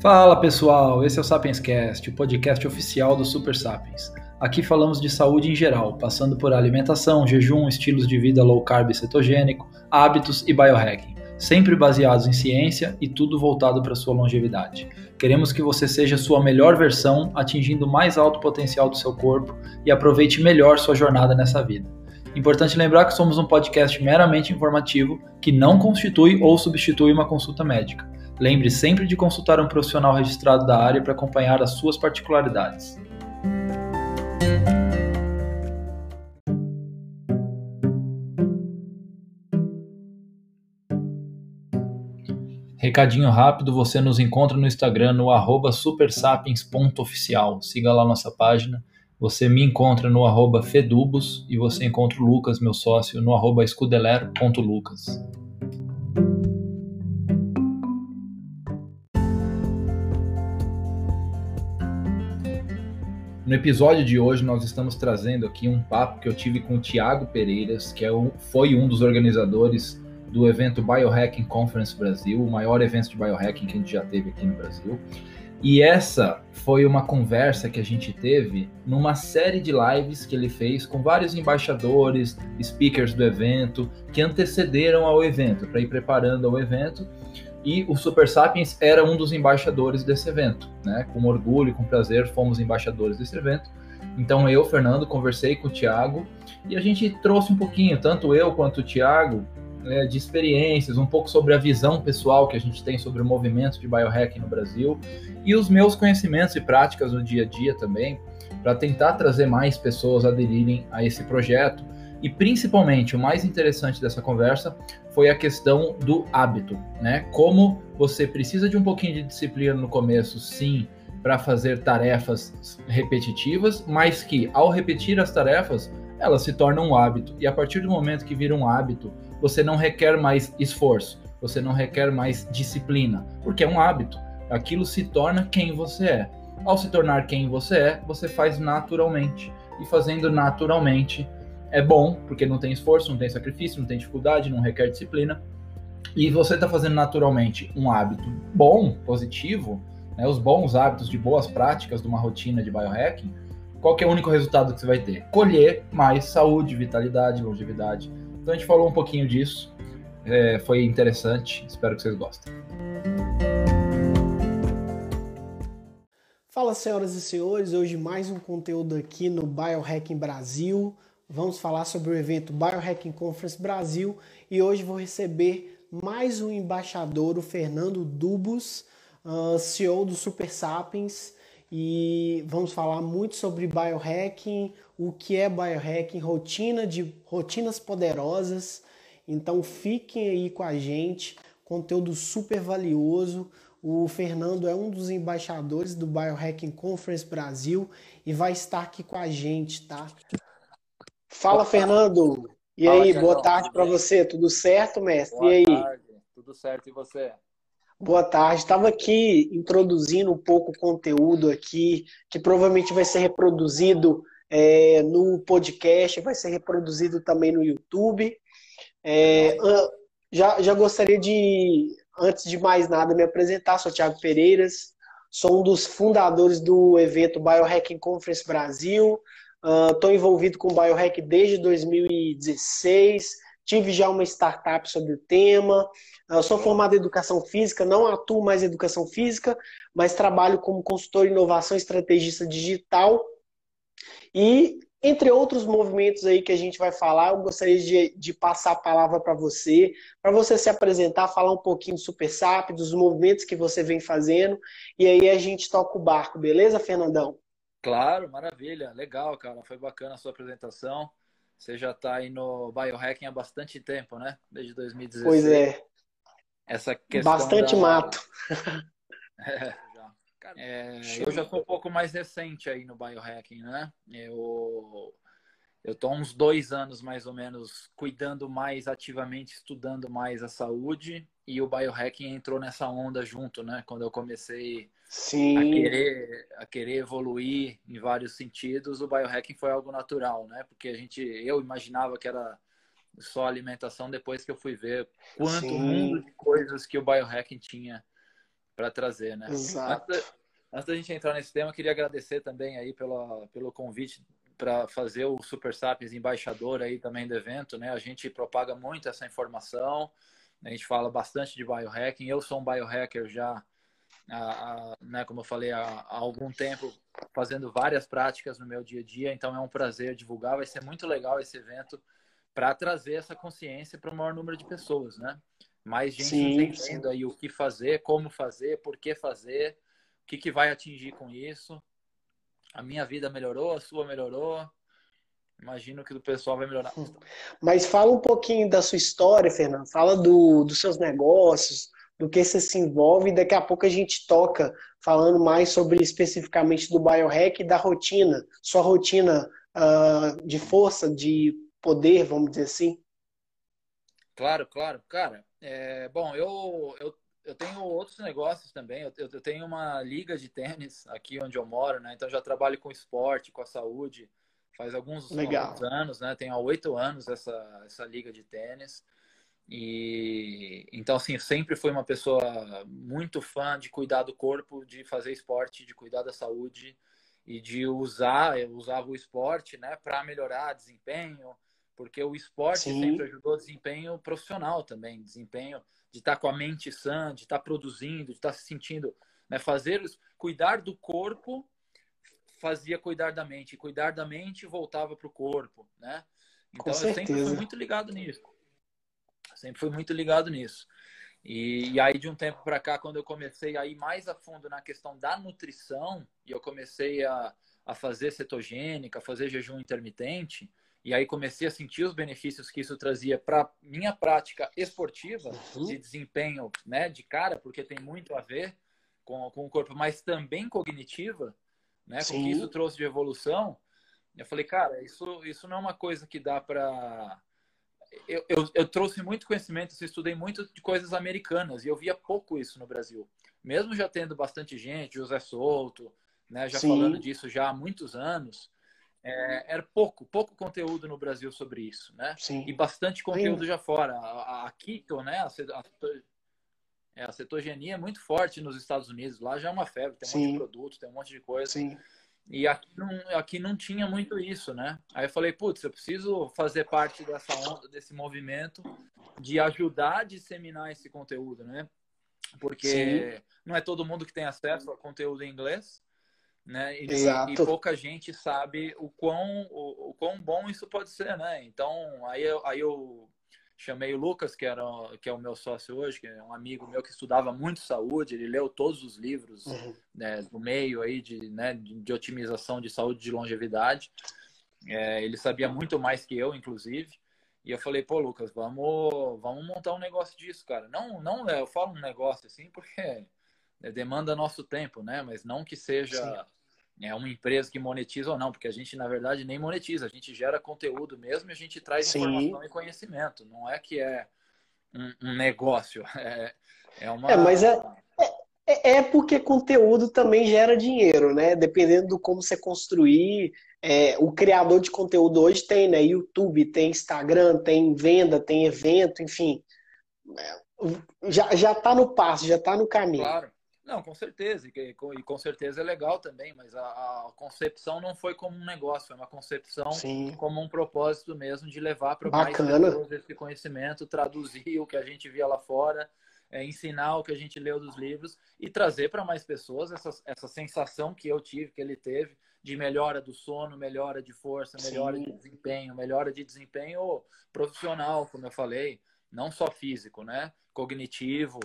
Fala pessoal, esse é o Sapienscast, o podcast oficial do Super Sapiens. Aqui falamos de saúde em geral, passando por alimentação, jejum, estilos de vida low carb e cetogênico, hábitos e biohacking, sempre baseados em ciência e tudo voltado para sua longevidade. Queremos que você seja sua melhor versão, atingindo o mais alto potencial do seu corpo e aproveite melhor sua jornada nessa vida. Importante lembrar que somos um podcast meramente informativo que não constitui ou substitui uma consulta médica. Lembre sempre de consultar um profissional registrado da área para acompanhar as suas particularidades. Recadinho rápido, você nos encontra no Instagram no arroba supersapiens.oficial. Siga lá nossa página. Você me encontra no arroba fedubos e você encontra o Lucas, meu sócio, no arroba. No episódio de hoje, nós estamos trazendo aqui um papo que eu tive com o Tiago Pereiras, que é um, foi um dos organizadores do evento Biohacking Conference Brasil, o maior evento de biohacking que a gente já teve aqui no Brasil. E essa foi uma conversa que a gente teve numa série de lives que ele fez com vários embaixadores, speakers do evento, que antecederam ao evento, para ir preparando ao evento e o Super Sapiens era um dos embaixadores desse evento, né? Com orgulho, com prazer, fomos embaixadores desse evento. Então eu, Fernando, conversei com o Tiago e a gente trouxe um pouquinho, tanto eu quanto o Tiago, né, de experiências, um pouco sobre a visão pessoal que a gente tem sobre o movimento de biohacking no Brasil e os meus conhecimentos e práticas no dia a dia também, para tentar trazer mais pessoas aderirem a esse projeto e principalmente, o mais interessante dessa conversa foi a questão do hábito, né? Como você precisa de um pouquinho de disciplina no começo, sim, para fazer tarefas repetitivas, mas que ao repetir as tarefas, elas se tornam um hábito. E a partir do momento que vira um hábito, você não requer mais esforço, você não requer mais disciplina, porque é um hábito. Aquilo se torna quem você é. Ao se tornar quem você é, você faz naturalmente. E fazendo naturalmente, é bom, porque não tem esforço, não tem sacrifício, não tem dificuldade, não requer disciplina. E você está fazendo naturalmente um hábito bom, positivo, né, os bons hábitos de boas práticas de uma rotina de biohacking, qual é o único resultado que você vai ter? Colher mais saúde, vitalidade, longevidade. Então a gente falou um pouquinho disso, é, foi interessante, espero que vocês gostem. Fala, senhoras e senhores, hoje mais um conteúdo aqui no Biohacking Brasil. Vamos falar sobre o evento Biohacking Conference Brasil e hoje vou receber mais um embaixador, o Fernando Dubos, uh, CEO do Super Sapiens, e vamos falar muito sobre biohacking, o que é biohacking, rotina de rotinas poderosas. Então fiquem aí com a gente, conteúdo super valioso. O Fernando é um dos embaixadores do Biohacking Conference Brasil e vai estar aqui com a gente, tá? Fala, Fernando. E Fala, aí, boa tarde para você. Tudo certo, mestre? Boa e aí? Tarde. Tudo certo e você? Boa tarde. Estava aqui introduzindo um pouco o conteúdo aqui, que provavelmente vai ser reproduzido é, no podcast, vai ser reproduzido também no YouTube. É, já, já gostaria de, antes de mais nada, me apresentar. Sou Thiago Pereiras, sou um dos fundadores do evento Biohacking Conference Brasil. Estou uh, envolvido com biohack desde 2016. Tive já uma startup sobre o tema. Uh, sou formado em educação física, não atuo mais em educação física, mas trabalho como consultor de inovação estrategista digital. E entre outros movimentos aí que a gente vai falar, eu gostaria de, de passar a palavra para você, para você se apresentar, falar um pouquinho do Super SAP, dos movimentos que você vem fazendo, e aí a gente toca o barco, beleza, Fernandão? Claro, maravilha, legal, cara. Foi bacana a sua apresentação. Você já está aí no biohacking há bastante tempo, né? Desde 2016. Pois é. Essa questão bastante da... mato. é, já. É, eu já sou um pouco mais recente aí no biohacking, né? Eu eu estou uns dois anos mais ou menos cuidando mais ativamente, estudando mais a saúde e o biohacking entrou nessa onda junto, né? Quando eu comecei Sim. A, querer, a querer evoluir em vários sentidos, o biohacking foi algo natural, né? Porque a gente, eu imaginava que era só alimentação depois que eu fui ver quanto Sim. mundo de coisas que o biohacking tinha para trazer, né? Exato. Antes, antes da gente entrar nesse tema, queria agradecer também aí pela, pelo convite para fazer o Super Sapiens embaixador aí também do evento, né? A gente propaga muito essa informação, a gente fala bastante de biohacking. Eu sou um biohacker já, a, a, né, como eu falei, há, há, algum tempo, fazendo várias práticas no meu dia a dia, então é um prazer divulgar. Vai ser muito legal esse evento para trazer essa consciência para o maior número de pessoas, né? Mais gente sim, entendendo sim. aí o que fazer, como fazer, por que fazer, o que, que vai atingir com isso a minha vida melhorou, a sua melhorou. Imagino que o pessoal vai melhorar. Mas fala um pouquinho da sua história, Fernando. Fala do, dos seus negócios, do que você se envolve. E daqui a pouco a gente toca falando mais sobre especificamente do biohack e da rotina. Sua rotina uh, de força, de poder, vamos dizer assim. Claro, claro. Cara, é, bom, eu, eu eu tenho outros negócios também. Eu, eu, tenho uma liga de tênis aqui onde eu moro, né? Então já trabalho com esporte, com a saúde. Faz alguns, alguns anos, né? Tenho há oito anos essa, essa liga de tênis. E então, assim, sempre fui uma pessoa muito fã de cuidar do corpo, de fazer esporte, de cuidar da saúde e de usar, eu usava o esporte, né, para melhorar desempenho, porque o esporte Sim. sempre ajudou desempenho profissional também, desempenho de estar tá com a mente sã, de estar tá produzindo, de estar tá se sentindo, né? Fazer, cuidar do corpo fazia cuidar da mente, cuidar da mente voltava para o corpo, né? Então eu sempre fui muito ligado nisso, sempre fui muito ligado nisso. E, e aí de um tempo para cá, quando eu comecei a ir mais a fundo na questão da nutrição e eu comecei a, a fazer cetogênica, a fazer jejum intermitente, e aí comecei a sentir os benefícios que isso trazia para minha prática esportiva uhum. de desempenho, né, de cara, porque tem muito a ver com, com o corpo, mas também cognitiva, né, Sim. com o que isso trouxe de evolução. Eu falei, cara, isso, isso não é uma coisa que dá para eu, eu, eu, trouxe muito conhecimento, eu estudei muito de coisas americanas e eu via pouco isso no Brasil. Mesmo já tendo bastante gente, José Souto, né, já Sim. falando disso já há muitos anos, é, era pouco, pouco conteúdo no Brasil sobre isso, né? Sim. E bastante conteúdo Sim. já fora. A, a keto, né? A, a, é, a, cetogenia é muito forte nos Estados Unidos. Lá já é uma febre, tem um monte de produto, tem um monte de coisa. Sim. E aqui não, aqui não tinha muito isso, né? Aí eu falei, putz, eu preciso fazer parte dessa onda, desse movimento de ajudar a disseminar esse conteúdo, né? Porque não é todo mundo que tem acesso a conteúdo em inglês né? E, Exato. e pouca gente sabe o quão, o, o, quão bom isso pode ser, né? Então, aí eu, aí eu chamei o Lucas, que, era, que é o meu sócio hoje, que é um amigo meu que estudava muito saúde, ele leu todos os livros uhum. né, do meio aí de, né, de otimização de saúde de longevidade. É, ele sabia muito mais que eu, inclusive. E eu falei, pô, Lucas, vamos, vamos montar um negócio disso, cara. Não, não, eu falo um negócio assim porque demanda nosso tempo, né? Mas não que seja Sim é uma empresa que monetiza ou não, porque a gente, na verdade, nem monetiza, a gente gera conteúdo mesmo e a gente traz Sim. informação e conhecimento. Não é que é um, um negócio, é, é uma. É, mas é, é, é, porque conteúdo também gera dinheiro, né? Dependendo do como você construir. É, o criador de conteúdo hoje tem, né? YouTube, tem Instagram, tem venda, tem evento, enfim. É, já, já tá no passo, já tá no caminho. Claro. Não, com certeza, e, e com certeza é legal também, mas a, a, concepção não foi como um negócio, foi uma concepção Sim. como um propósito mesmo de levar para mais pessoas esse conhecimento, traduzir o que a gente via lá fora, é, ensinar o que a gente leu dos livros e trazer para mais pessoas essa, essa sensação que eu tive, que ele teve, de melhora do sono, melhora de força, melhora Sim. de desempenho, melhora de desempenho profissional, como eu falei, não só físico, né? Cognitivo,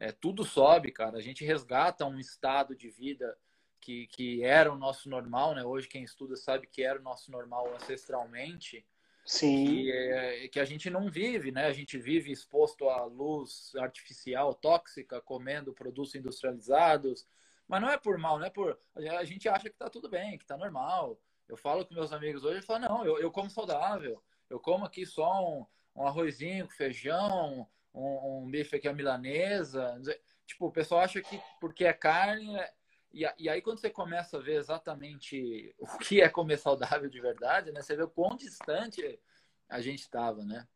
é, tudo sobe, cara. A gente resgata um estado de vida que, que era o nosso normal, né? Hoje quem estuda sabe que era o nosso normal ancestralmente. Sim. Que, é, que a gente não vive, né? A gente vive exposto à luz artificial tóxica, comendo produtos industrializados. Mas não é por mal, não é por. A gente acha que tá tudo bem, que tá normal. Eu falo com meus amigos hoje, e falo, não, eu, eu como saudável. Eu como aqui só um, um arrozinho feijão, um, um bife aqui a milanesa. Tipo, o pessoal acha que porque é carne. É... E, e aí, quando você começa a ver exatamente o que é comer saudável de verdade, né? Você vê o quão distante a gente estava, né?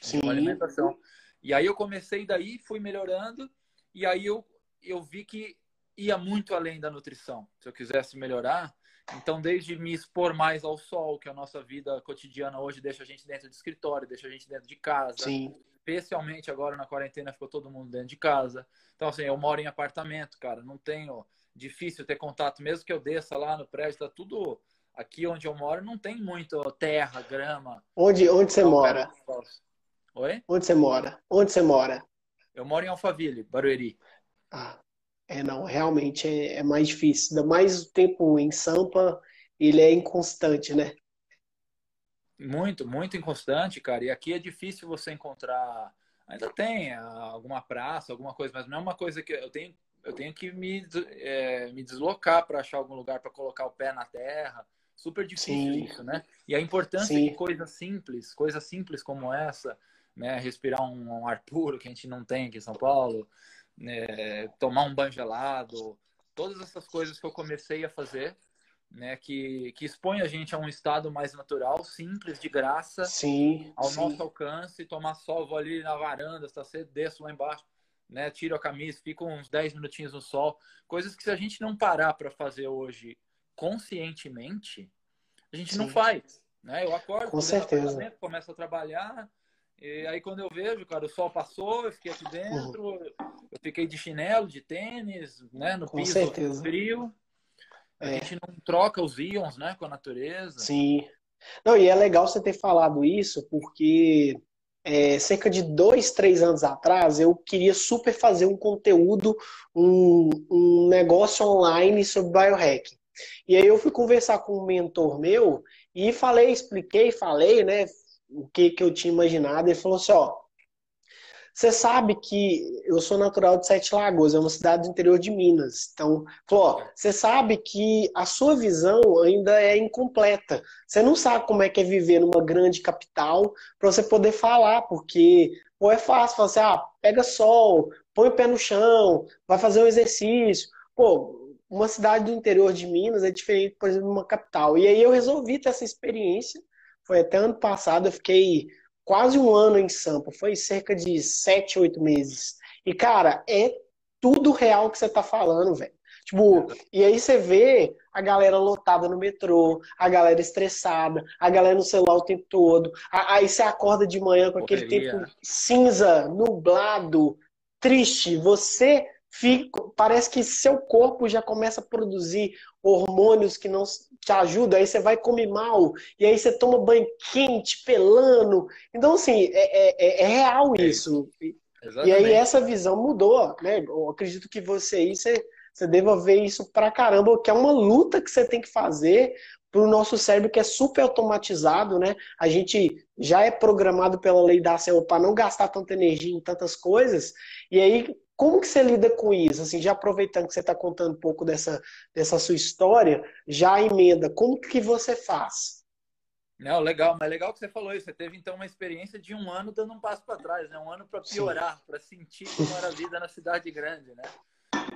Sim. Uma alimentação. E aí eu comecei daí, fui melhorando. E aí eu eu vi que ia muito além da nutrição. Se eu quisesse melhorar, então desde me expor mais ao sol, que a nossa vida cotidiana hoje deixa a gente dentro de escritório, deixa a gente dentro de casa. Sim. Especialmente agora na quarentena ficou todo mundo dentro de casa. Então assim, eu moro em apartamento, cara, não tenho difícil ter contato, mesmo que eu desça lá no prédio, tá tudo aqui onde eu moro, não tem muito terra, grama. Onde, onde você mora? Oi? Onde você mora? Onde você mora? Eu moro em Alphaville, Barueri. Ah, é, não, realmente é, é mais difícil. Ainda mais o tempo em Sampa, ele é inconstante, né? Muito, muito inconstante, cara. E aqui é difícil você encontrar. Ainda tem ah, alguma praça, alguma coisa, mas não é uma coisa que eu tenho. Eu tenho que me, é, me deslocar para achar algum lugar para colocar o pé na terra. Super difícil Sim. isso, né? E a importância Sim. de coisas simples, coisas simples como essa, né? Respirar um, um ar puro que a gente não tem aqui em São Paulo, né? tomar um banho gelado, todas essas coisas que eu comecei a fazer, né? Que, que expõe a gente a um estado mais natural, simples, de graça, sim, ao sim. nosso alcance, tomar sol, vou ali na varanda, está cedo, desço lá embaixo, né? Tiro a camisa, fico uns 10 minutinhos no sol, coisas que se a gente não parar para fazer hoje conscientemente, a gente sim. não faz, né? Eu acordo, com certeza, começo a trabalhar, e aí quando eu vejo, cara, o sol passou, eu fiquei aqui dentro, uhum. eu fiquei de chinelo, de tênis, né, no com piso certeza. frio. A É. gente não troca os íons, né, com a natureza. Sim. Não, e é legal você ter falado isso, porque é, cerca de dois, três anos atrás, eu queria super fazer um conteúdo, um, um negócio online sobre biohacking. E aí eu fui conversar com um mentor meu e falei, expliquei, falei, né, o que, que eu tinha imaginado. Ele falou assim, ó, você sabe que eu sou natural de Sete Lagoas, é uma cidade do interior de Minas. Então, falou, ó, você sabe que a sua visão ainda é incompleta. Você não sabe como é que é viver numa grande capital para você poder falar, porque pô, é fácil, falar assim, ah, pega sol, põe o pé no chão, vai fazer um exercício. Pô, uma cidade do interior de Minas é diferente, por exemplo, de uma capital. E aí eu resolvi ter essa experiência. Foi até ano passado, eu fiquei quase um ano em Sampa, foi cerca de sete, oito meses. E, cara, é tudo real que você tá falando, velho. Tipo, e aí você vê a galera lotada no metrô, a galera estressada, a galera no celular o tempo todo. Aí você acorda de manhã com aquele Correria. tempo cinza, nublado, triste. Você fica, parece que seu corpo já começa a produzir hormônios que não te ajudam, aí você vai comer mal, e aí você toma banho quente, pelando. Então, assim, é, é, é real isso. Exatamente. E aí essa visão mudou, né? Eu acredito que você aí, você, você deva ver isso pra caramba, que é uma luta que você tem que fazer pro nosso cérebro que é super automatizado, né? A gente já é programado pela lei da selva para não gastar tanta energia em tantas coisas, e aí como que você lida com isso? Assim, já aproveitando que você está contando um pouco dessa, dessa sua história, já emenda, como que você faz? Não, legal, mas legal que você falou isso. Você teve então uma experiência de um ano dando um passo para trás, né? Um ano para piorar, para sentir como era a vida na cidade grande, né?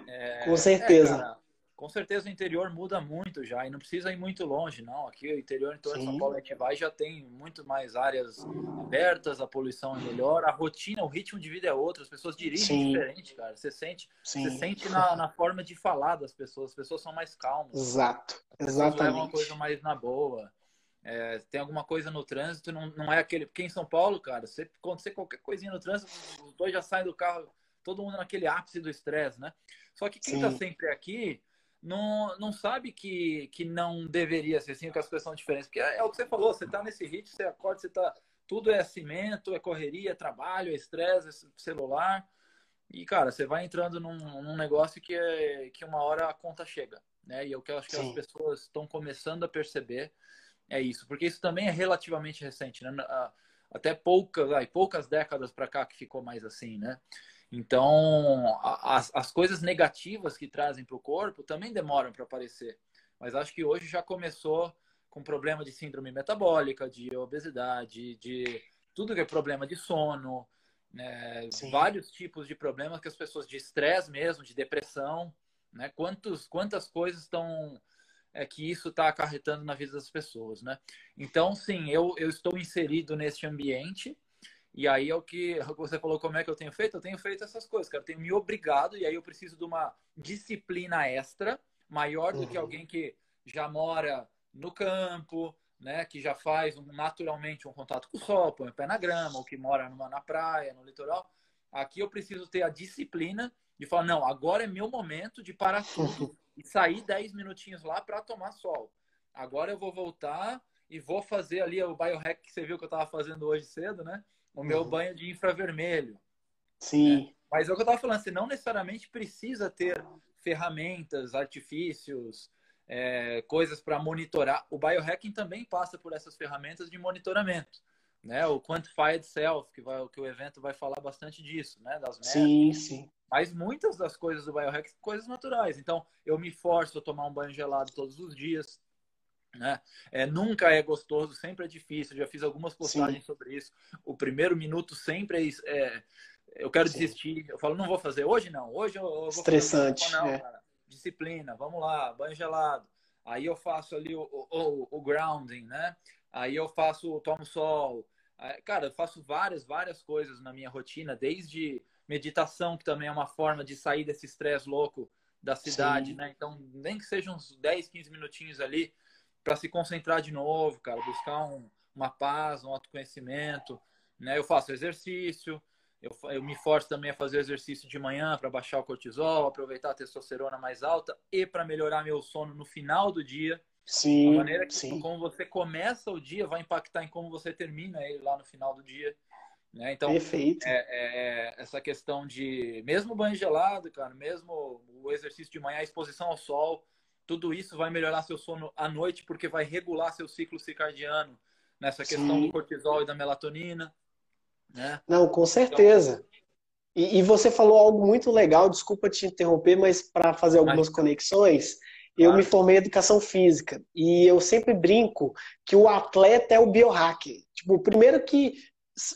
É, com certeza. É, com certeza o interior muda muito já e não precisa ir muito longe, não. Aqui o interior em torno de São Paulo a gente vai já tem muito mais áreas abertas, a poluição é melhor, a rotina, o ritmo de vida é outro, as pessoas dirigem Sim. diferente, cara. Você sente, Sim. você sente na, na, forma de falar das pessoas, as pessoas são mais calmas. Exato, exatamente. levam uma coisa mais na boa. É, tem alguma coisa no trânsito, não, não é aquele. Porque em São Paulo, cara, se acontecer qualquer coisinha no trânsito, os dois já saem do carro, todo mundo naquele ápice do estresse, né? Só que quem Sim. tá sempre aqui não, não sabe que, que não deveria ser assim, que as coisas são diferentes. Porque é, é o que você falou, você tá nesse ritmo, você acorda, você tá. Tudo é cimento, é correria, é trabalho, é estresse, é celular. E, cara, você vai entrando num, num, negócio que, é, que uma hora a conta chega. Né? E é o que eu acho que Sim. as pessoas estão começando a perceber é isso. Porque isso também é relativamente recente, né? Até poucas, aí, poucas décadas para cá que ficou mais assim, né? Então, as, as coisas negativas que trazem para o corpo também demoram para aparecer. Mas acho que hoje já começou com problema de síndrome metabólica, de obesidade, de tudo que é problema de sono, né? vários tipos de problemas que as pessoas de estresse mesmo, de depressão, né? Quantos, quantas coisas estão é que isso está acarretando na vida das pessoas, né? Então, sim, eu, eu estou inserido nesse ambiente E aí é o que você falou, como é que eu tenho feito? Eu tenho feito essas coisas, cara. Eu tenho me obrigado, e aí eu preciso de uma disciplina extra, maior do uhum. que alguém que já mora no campo, né, que já faz naturalmente um contato com o sol, põe o pé na grama, ou que mora numa, na praia, no litoral. Aqui eu preciso ter a disciplina de falar, não, agora é meu momento de parar tudo e sair 10 minutinhos lá para tomar sol. Agora eu vou voltar e vou fazer ali o biohack que você viu que eu estava fazendo hoje cedo, né? O meu uhum. banho de infravermelho. Sim. Né? Mas é o que eu estava falando, você não necessariamente precisa ter ferramentas, artifícios, é, coisas para monitorar. O biohacking também passa por essas ferramentas de monitoramento. Né? O Quantified Self, que, vai, que o evento vai falar bastante disso, né? Das metas. Sim, sim. Mas muitas das coisas do biohacking são coisas naturais. Então, eu me forço a tomar um banho gelado todos os dias. Né? É, nunca é gostoso, sempre é difícil. Já fiz algumas postagens sim. sobre isso. O primeiro minuto sempre é, é eu quero sim. desistir. Eu falo, não vou fazer hoje, não. Hoje eu, eu vou Estressante. Fazer, não, é. cara disciplina, vamos lá, banho gelado. Aí eu faço ali o, o, o grounding, né? Aí eu faço, tomo sol. Cara, eu faço várias, várias coisas na minha rotina, desde meditação, que também é uma forma de sair desse estresse louco da cidade, Sim. né? Então, nem que sejam uns 10, 15 minutinhos ali para se concentrar de novo, cara, buscar um, uma paz, um autoconhecimento, né? Eu faço exercício, eu, eu me forço também a fazer exercício de manhã para baixar o cortisol, aproveitar a testosterona mais alta e para melhorar meu sono no final do dia. Sim. De maneira que sim. como você começa o dia vai impactar em como você termina ele lá no final do dia. Né? Então, Perfeito. É, é, essa questão de, mesmo banho gelado, cara, mesmo o exercício de manhã, a exposição ao sol, tudo isso vai melhorar seu sono à noite, porque vai regular seu ciclo circadiano nessa questão Sim. do cortisol e da melatonina. Né? Não, com certeza. E, e, você falou algo muito legal, desculpa te interromper, mas para fazer algumas mas... conexões, eu me formei em educação física e eu sempre brinco que o atleta é o biohacking. Tipo, primeiro que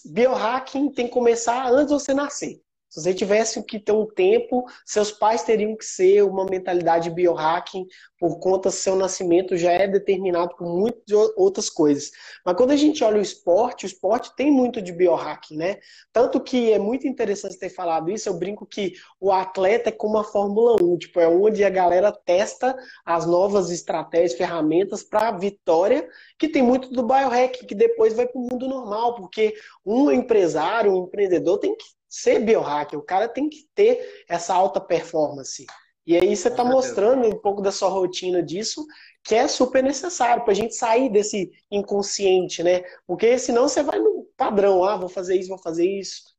biohacking tem que começar antes de você nascer. Se você tivesse que ter um tempo, seus pais teriam que ser uma mentalidade biohacking, por conta do seu nascimento já é determinado por muitas outras coisas. Mas quando a gente olha o esporte, o esporte tem muito de biohacking, né? Tanto que é muito interessante ter falado isso, eu brinco que o atleta é como a Fórmula 1, tipo, é onde a galera testa as novas estratégias, ferramentas para vitória, que tem muito do biohacking, que depois vai para o mundo normal, porque um empresário, um empreendedor tem que ser biohacker, o cara tem que ter essa alta performance. E aí você está mostrando um pouco da sua rotina disso, que é super necessário para a gente sair desse inconsciente, né? Porque senão você vai no padrão, ah, vou fazer isso, vou fazer isso.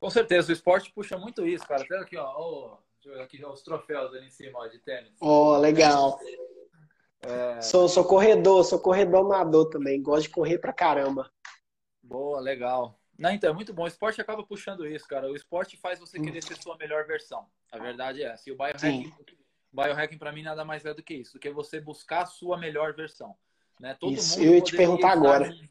Com certeza, o esporte puxa muito isso, cara. Até aqui, ó, ó aqui ó, os troféus ali em cima ó, de tênis. Ó, oh, legal. É... Sou, sou corredor, sou corredor amador também, gosto de correr pra caramba. Boa, legal. Não, então, é muito bom. O esporte acaba puxando isso, cara. O esporte faz você querer ser sua melhor versão. A verdade é essa. E o biohacking, biohacking para mim, nada mais é do que isso, do que você buscar a sua melhor versão. Né? Todo isso, mundo eu ia te perguntar agora. Num,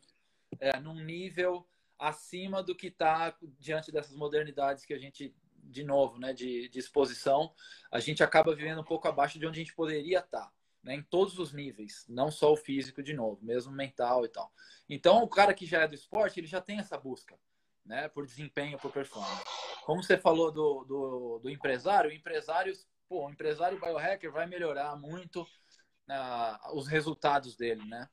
é, num nível acima do que está diante dessas modernidades que a gente, de novo, né, de, de exposição, a gente acaba vivendo um pouco abaixo de onde a gente poderia estar. Tá né, em todos os níveis, não só o físico de novo, mesmo mental e tal. Então, o cara que já é do esporte, ele já tem essa busca, né, por desempenho, por performance. Como você falou do, do, do empresário, o empresário, pô, o empresário biohacker vai melhorar muito uh, os resultados dele, né?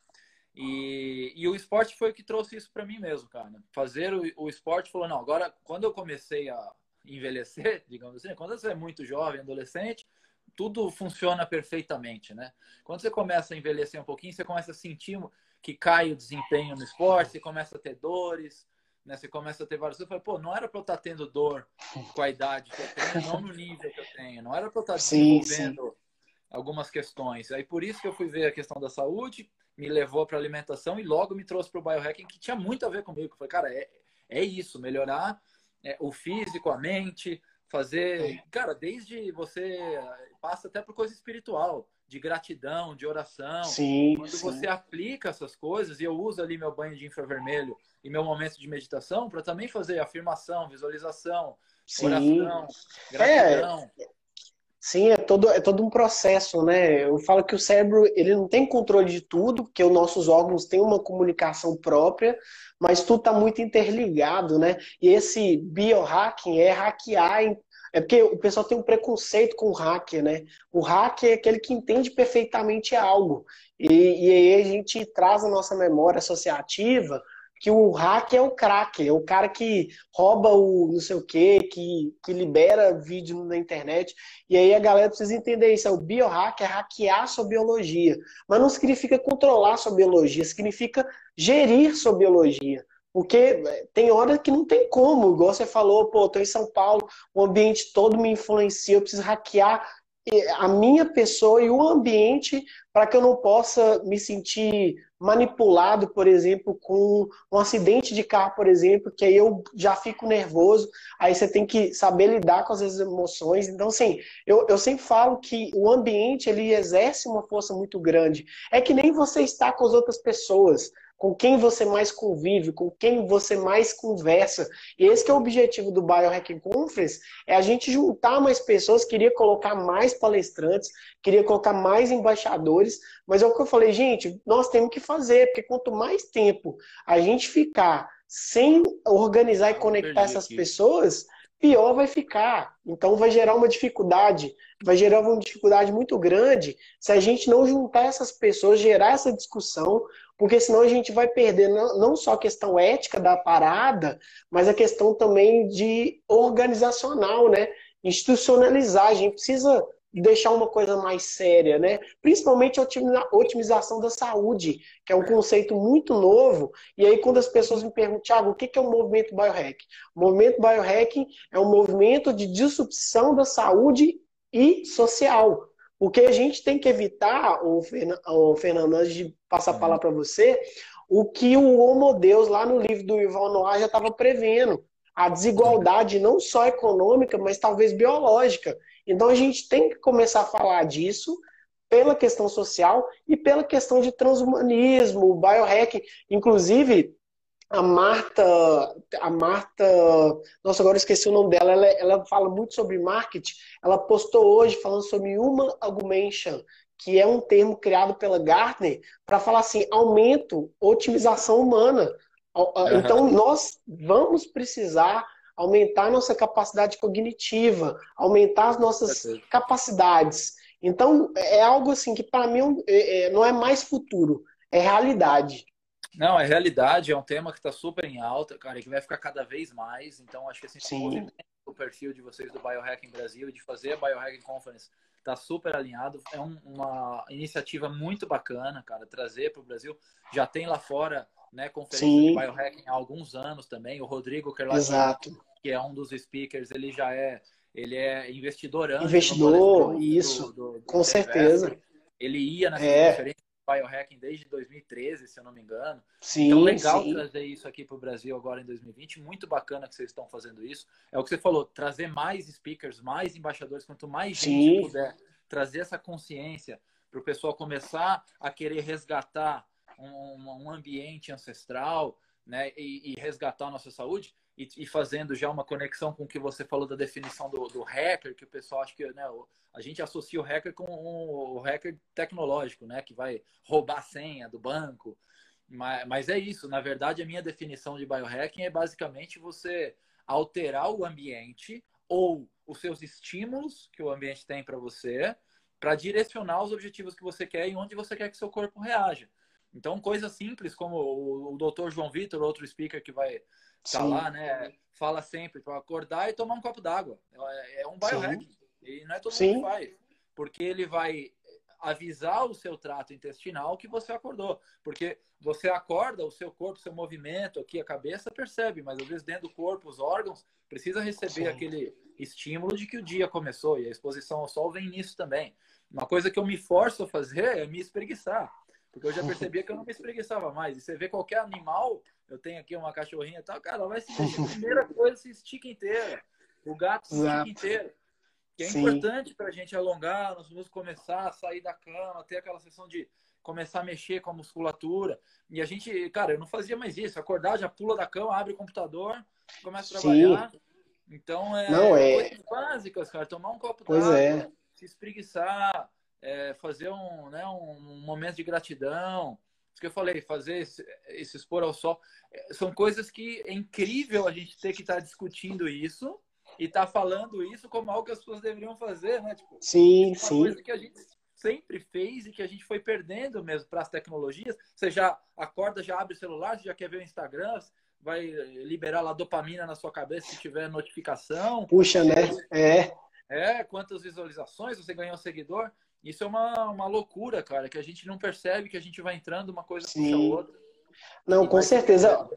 E, e o esporte foi o que trouxe isso para mim mesmo, cara. Fazer o, o esporte falou, não, agora, quando eu comecei a envelhecer, digamos assim, quando você é muito jovem, adolescente, tudo funciona perfeitamente, né? Quando você começa a envelhecer um pouquinho, você começa a sentir que cai o desempenho no esporte, você começa a ter dores, né? Você começa a ter vários. Você fala, pô, não era para eu estar tendo dor com a idade que eu tenho, não no nível que eu tenho, não era para eu estar desenvolvendo sim. algumas questões. Aí por isso que eu fui ver a questão da saúde, me levou para alimentação e logo me trouxe para o biohacking, que tinha muito a ver comigo. Eu falei, cara, é, é isso, melhorar é, o físico, a mente, fazer, cara, desde você passa até por coisa espiritual, de gratidão, de oração. Sim, Quando sim. você aplica essas coisas, e eu uso ali meu banho de infravermelho e meu momento de meditação para também fazer afirmação, visualização, sim. oração, gratidão. É, Sim, é todo, é todo um processo, né? Eu falo que o cérebro ele não tem controle de tudo, porque os nossos órgãos têm uma comunicação própria, mas tudo está muito interligado, né? E esse biohacking é hackear. É porque o pessoal tem um preconceito com o hacker, né? O hacker é aquele que entende perfeitamente algo. E, e aí a gente traz a nossa memória associativa que o hack é o craque, é o cara que rouba o não sei o quê, que, que libera vídeo na internet. E aí a galera precisa entender isso. É o biohack é hackear sua biologia. Mas não significa controlar sua biologia, significa gerir sua biologia. Porque é, tem hora que não tem como, igual você falou, pô, tô em São Paulo, o ambiente todo me influencia, eu preciso hackear a minha pessoa e o ambiente para que eu não possa me sentir manipulado, por exemplo, com um acidente de carro, por exemplo, que aí eu já fico nervoso, aí você tem que saber lidar com as emoções. Então, assim, eu, eu sempre falo que o ambiente, ele exerce uma força muito grande. É que nem você está com as outras pessoas com quem você mais convive, com quem você mais conversa. E esse é o objetivo do Biohacking Conference, é a gente juntar mais pessoas, queria colocar mais palestrantes, queria colocar mais embaixadores, mas é o que eu falei, gente, nós temos que fazer, porque quanto mais tempo a gente ficar sem organizar e conectar essas aqui. pessoas, pior vai ficar. Então vai gerar uma dificuldade, vai gerar uma dificuldade muito grande se a gente não juntar essas pessoas, gerar essa discussão, porque senão a gente vai perder não só a questão ética da parada, mas a questão também de organizacional, né? Institucionalizar. A gente precisa deixar uma coisa mais séria, né? Principalmente a otimização da saúde, que é um conceito muito novo. E aí, quando as pessoas me perguntam, Thiago, o que é o movimento biohack? O movimento biohacking é um movimento de disrupção da saúde e social. O que a gente tem que evitar, o Fernando, antes de passar a uhum. palavra para você, o que o Homo Deus, lá no livro do Ival Noir, já estava prevendo. A desigualdade não só econômica, mas talvez biológica. Então a gente tem que começar a falar disso pela questão social e pela questão de transhumanismo, biohack. Inclusive, a Marta, a Marta, nossa, agora esqueci o nome dela, ela, ela fala muito sobre marketing. Ela postou hoje falando sobre human augmentation, que é um termo criado pela Gartner para falar assim, aumento, otimização humana. Então, nós vamos precisar aumentar nossa capacidade cognitiva, aumentar as nossas capacidades. Então, é algo assim que para mim é, é, não é mais futuro, é realidade. Não, é realidade, é um tema que está super em alta, cara, e que vai ficar cada vez mais. Então, acho que assim, Sim. o perfil de vocês do Biohacking Brasil, de fazer a Biohacking Conference, está super alinhado. É um, uma iniciativa muito bacana, cara, trazer para o Brasil. Já tem lá fora, né, conferência Sim. de Biohacking há alguns anos também. O Rodrigo Kerlach, que é um dos speakers, ele já é ele é investidor. Investidor, isso, do, do, do com certeza. Ele ia nessa é. conferência biohacking desde 2013, se eu não me engano. Sim, então, legal sim. trazer isso aqui para o Brasil agora em 2020. Muito bacana que vocês estão fazendo isso. É o que você falou, trazer mais speakers, mais embaixadores, quanto mais gente sim. puder trazer essa consciência para o pessoal começar a querer resgatar um, um ambiente ancestral, né, e, e resgatar a nossa saúde e, e, fazendo já uma conexão com o que você falou da definição do, do hacker, que o pessoal acha que né, a gente associa o hacker com o, o hacker tecnológico, né, que vai roubar a senha do banco. Mas, mas é isso, na verdade, a minha definição de biohacking é basicamente você alterar o ambiente ou os seus estímulos que o ambiente tem para você para direcionar os objetivos que você quer e onde você quer que seu corpo reaja. Então, coisas simples como o, o Dr. João Vitor, outro speaker que vai estar tá lá, né? Fala sempre para acordar e tomar um copo d'água. É, é um biohack. E não é todo Sim. mundo que faz. Porque ele vai avisar o seu trato intestinal que você acordou. Porque você acorda, o seu corpo, seu movimento aqui, a cabeça percebe, mas às vezes dentro do corpo, os órgãos, precisa receber Sim. aquele estímulo de que o dia começou. E a exposição ao sol vem nisso também. Uma coisa que eu me forço a fazer é me espreguiçar. Porque eu já percebia que eu não me espreguiçava mais. E você vê qualquer animal, eu tenho aqui uma cachorrinha e tal, cara, ela vai se mexer. A primeira coisa se estica inteira. O gato se estica inteiro. Que é Sim. importante para a gente alongar, nós vamos começar a sair da cama, ter aquela sessão de começar a mexer com a musculatura. E a gente, cara, eu não fazia mais isso. Acordar, já pula da cama, abre o computador, começa a trabalhar. Sim. Então, é, não, é coisas básicas, cara. Tomar um copo d'água, é. se espreguiçar, é, fazer um, né, um momento de gratidão. Isso que eu falei, fazer esse, esse expor ao sol. É, são coisas que é incrível a gente ter que estar tá discutindo isso e estar tá falando isso como algo que as pessoas deveriam fazer, né? Tipo, sim, uma sim. coisa que a gente sempre fez e que a gente foi perdendo mesmo para as tecnologias. Você já acorda, já abre o celular, já quer ver o Instagram, vai liberar lá dopamina na sua cabeça se tiver notificação. Puxa, né? É. É, quantas visualizações você ganhou seguidor. Isso é uma, uma loucura, cara, que a gente não percebe que a gente vai entrando uma coisa Sim. puxa a outra. Não, com certeza.